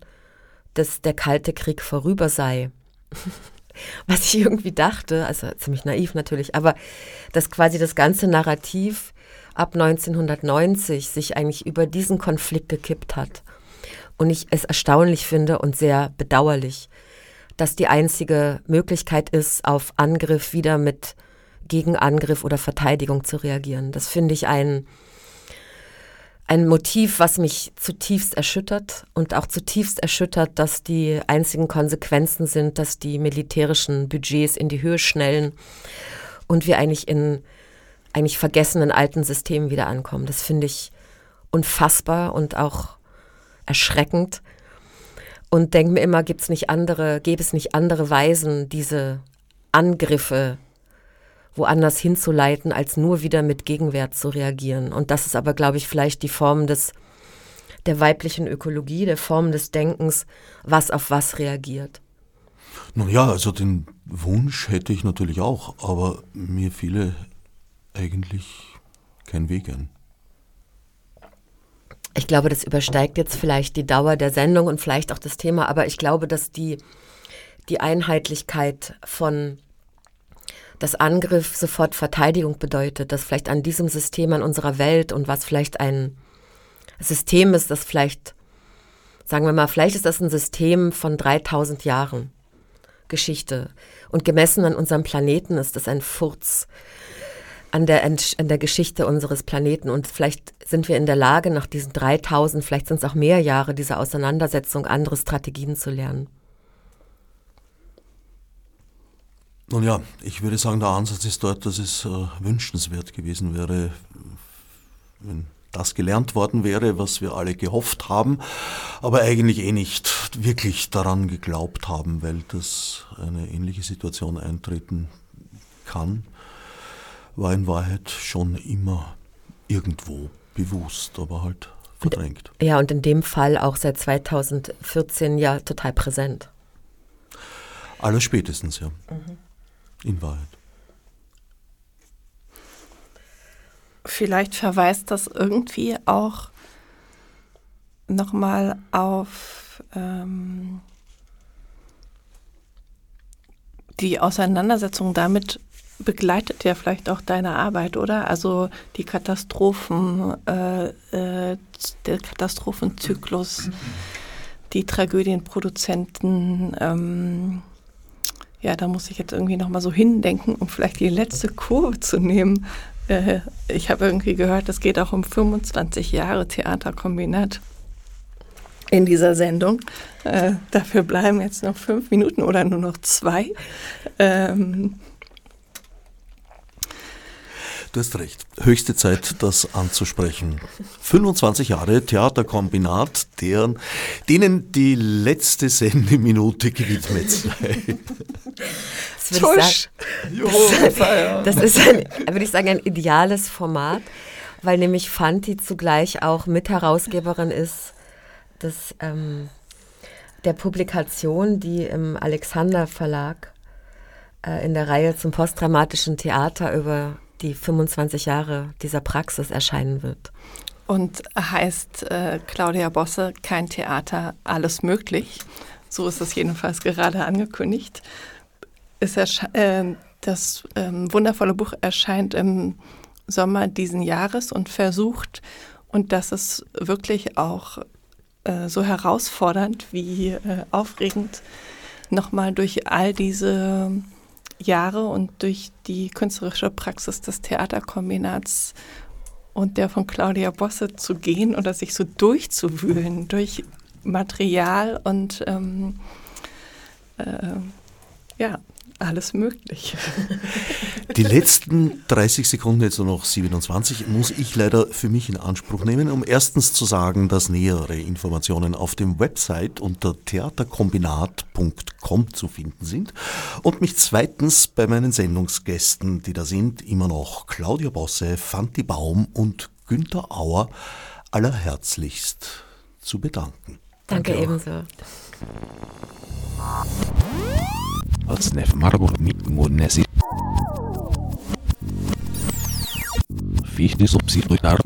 dass der Kalte Krieg vorüber sei, was ich irgendwie dachte, also ziemlich naiv natürlich, aber dass quasi das ganze Narrativ ab 1990 sich eigentlich über diesen Konflikt gekippt hat. Und ich es erstaunlich finde und sehr bedauerlich, dass die einzige Möglichkeit ist, auf Angriff wieder mit Gegenangriff oder Verteidigung zu reagieren. Das finde ich ein ein Motiv, was mich zutiefst erschüttert und auch zutiefst erschüttert, dass die einzigen Konsequenzen sind, dass die militärischen Budgets in die Höhe schnellen und wir eigentlich in eigentlich vergessenen alten Systemen wieder ankommen. Das finde ich unfassbar und auch erschreckend und denke mir immer, gibt es nicht andere, gäbe es nicht andere Weisen, diese Angriffe woanders hinzuleiten, als nur wieder mit Gegenwert zu reagieren. Und das ist aber, glaube ich, vielleicht die Form des, der weiblichen Ökologie, der Form des Denkens, was auf was reagiert. Nun ja, also den Wunsch hätte ich natürlich auch, aber mir fiele eigentlich kein Weg ein. Ich glaube, das übersteigt jetzt vielleicht die Dauer der Sendung und vielleicht auch das Thema, aber ich glaube, dass die, die Einheitlichkeit von dass Angriff sofort Verteidigung bedeutet, dass vielleicht an diesem System, an unserer Welt und was vielleicht ein System ist, das vielleicht, sagen wir mal, vielleicht ist das ein System von 3000 Jahren Geschichte und gemessen an unserem Planeten ist das ein Furz an der, an der Geschichte unseres Planeten und vielleicht sind wir in der Lage, nach diesen 3000, vielleicht sind es auch mehr Jahre dieser Auseinandersetzung, andere Strategien zu lernen. Nun ja, ich würde sagen, der Ansatz ist dort, dass es äh, wünschenswert gewesen wäre, wenn das gelernt worden wäre, was wir alle gehofft haben, aber eigentlich eh nicht wirklich daran geglaubt haben, weil das eine ähnliche Situation eintreten kann, war in Wahrheit schon immer irgendwo bewusst, aber halt verdrängt. Ja, und in dem Fall auch seit 2014 ja total präsent. Aller spätestens, ja. Mhm in Wahrheit. Vielleicht verweist das irgendwie auch nochmal auf ähm, die Auseinandersetzung damit begleitet ja vielleicht auch deine Arbeit, oder? Also die Katastrophen, äh, äh, der Katastrophenzyklus, die Tragödienproduzenten, ähm, ja, da muss ich jetzt irgendwie nochmal so hindenken, um vielleicht die letzte Kurve zu nehmen. äh, ich habe irgendwie gehört, es geht auch um 25 Jahre Theaterkombinat in dieser Sendung. Äh, dafür bleiben jetzt noch fünf Minuten oder nur noch zwei. Ähm, Du hast recht. Höchste Zeit, das anzusprechen. 25 Jahre Theaterkombinat, deren, denen die letzte Sendeminute gewidmet sei. Das würde ich sagen, das, das ist, ein, würde ich sagen, ein ideales Format, weil nämlich Fanti zugleich auch Mitherausgeberin ist des, ähm, der Publikation, die im Alexander Verlag äh, in der Reihe zum postdramatischen Theater über die 25 Jahre dieser Praxis erscheinen wird. Und heißt äh, Claudia Bosse kein Theater, alles möglich. So ist es jedenfalls gerade angekündigt. Es äh, das äh, wundervolle Buch erscheint im Sommer diesen Jahres und versucht, und das ist wirklich auch äh, so herausfordernd wie äh, aufregend, nochmal durch all diese Jahre und durch die künstlerische Praxis des Theaterkombinats und der von Claudia Bosse zu gehen oder sich so durchzuwühlen durch Material und ähm, äh, ja, alles möglich. Die letzten 30 Sekunden, jetzt nur noch 27, muss ich leider für mich in Anspruch nehmen, um erstens zu sagen, dass nähere Informationen auf dem Website unter theaterkombinat.com zu finden sind und mich zweitens bei meinen Sendungsgästen, die da sind, immer noch Claudia Bosse, Fanti Baum und Günter Auer allerherzlichst zu bedanken. Danke, Danke ebenso. Snef Margot Mudnesi. Fichte subsidiar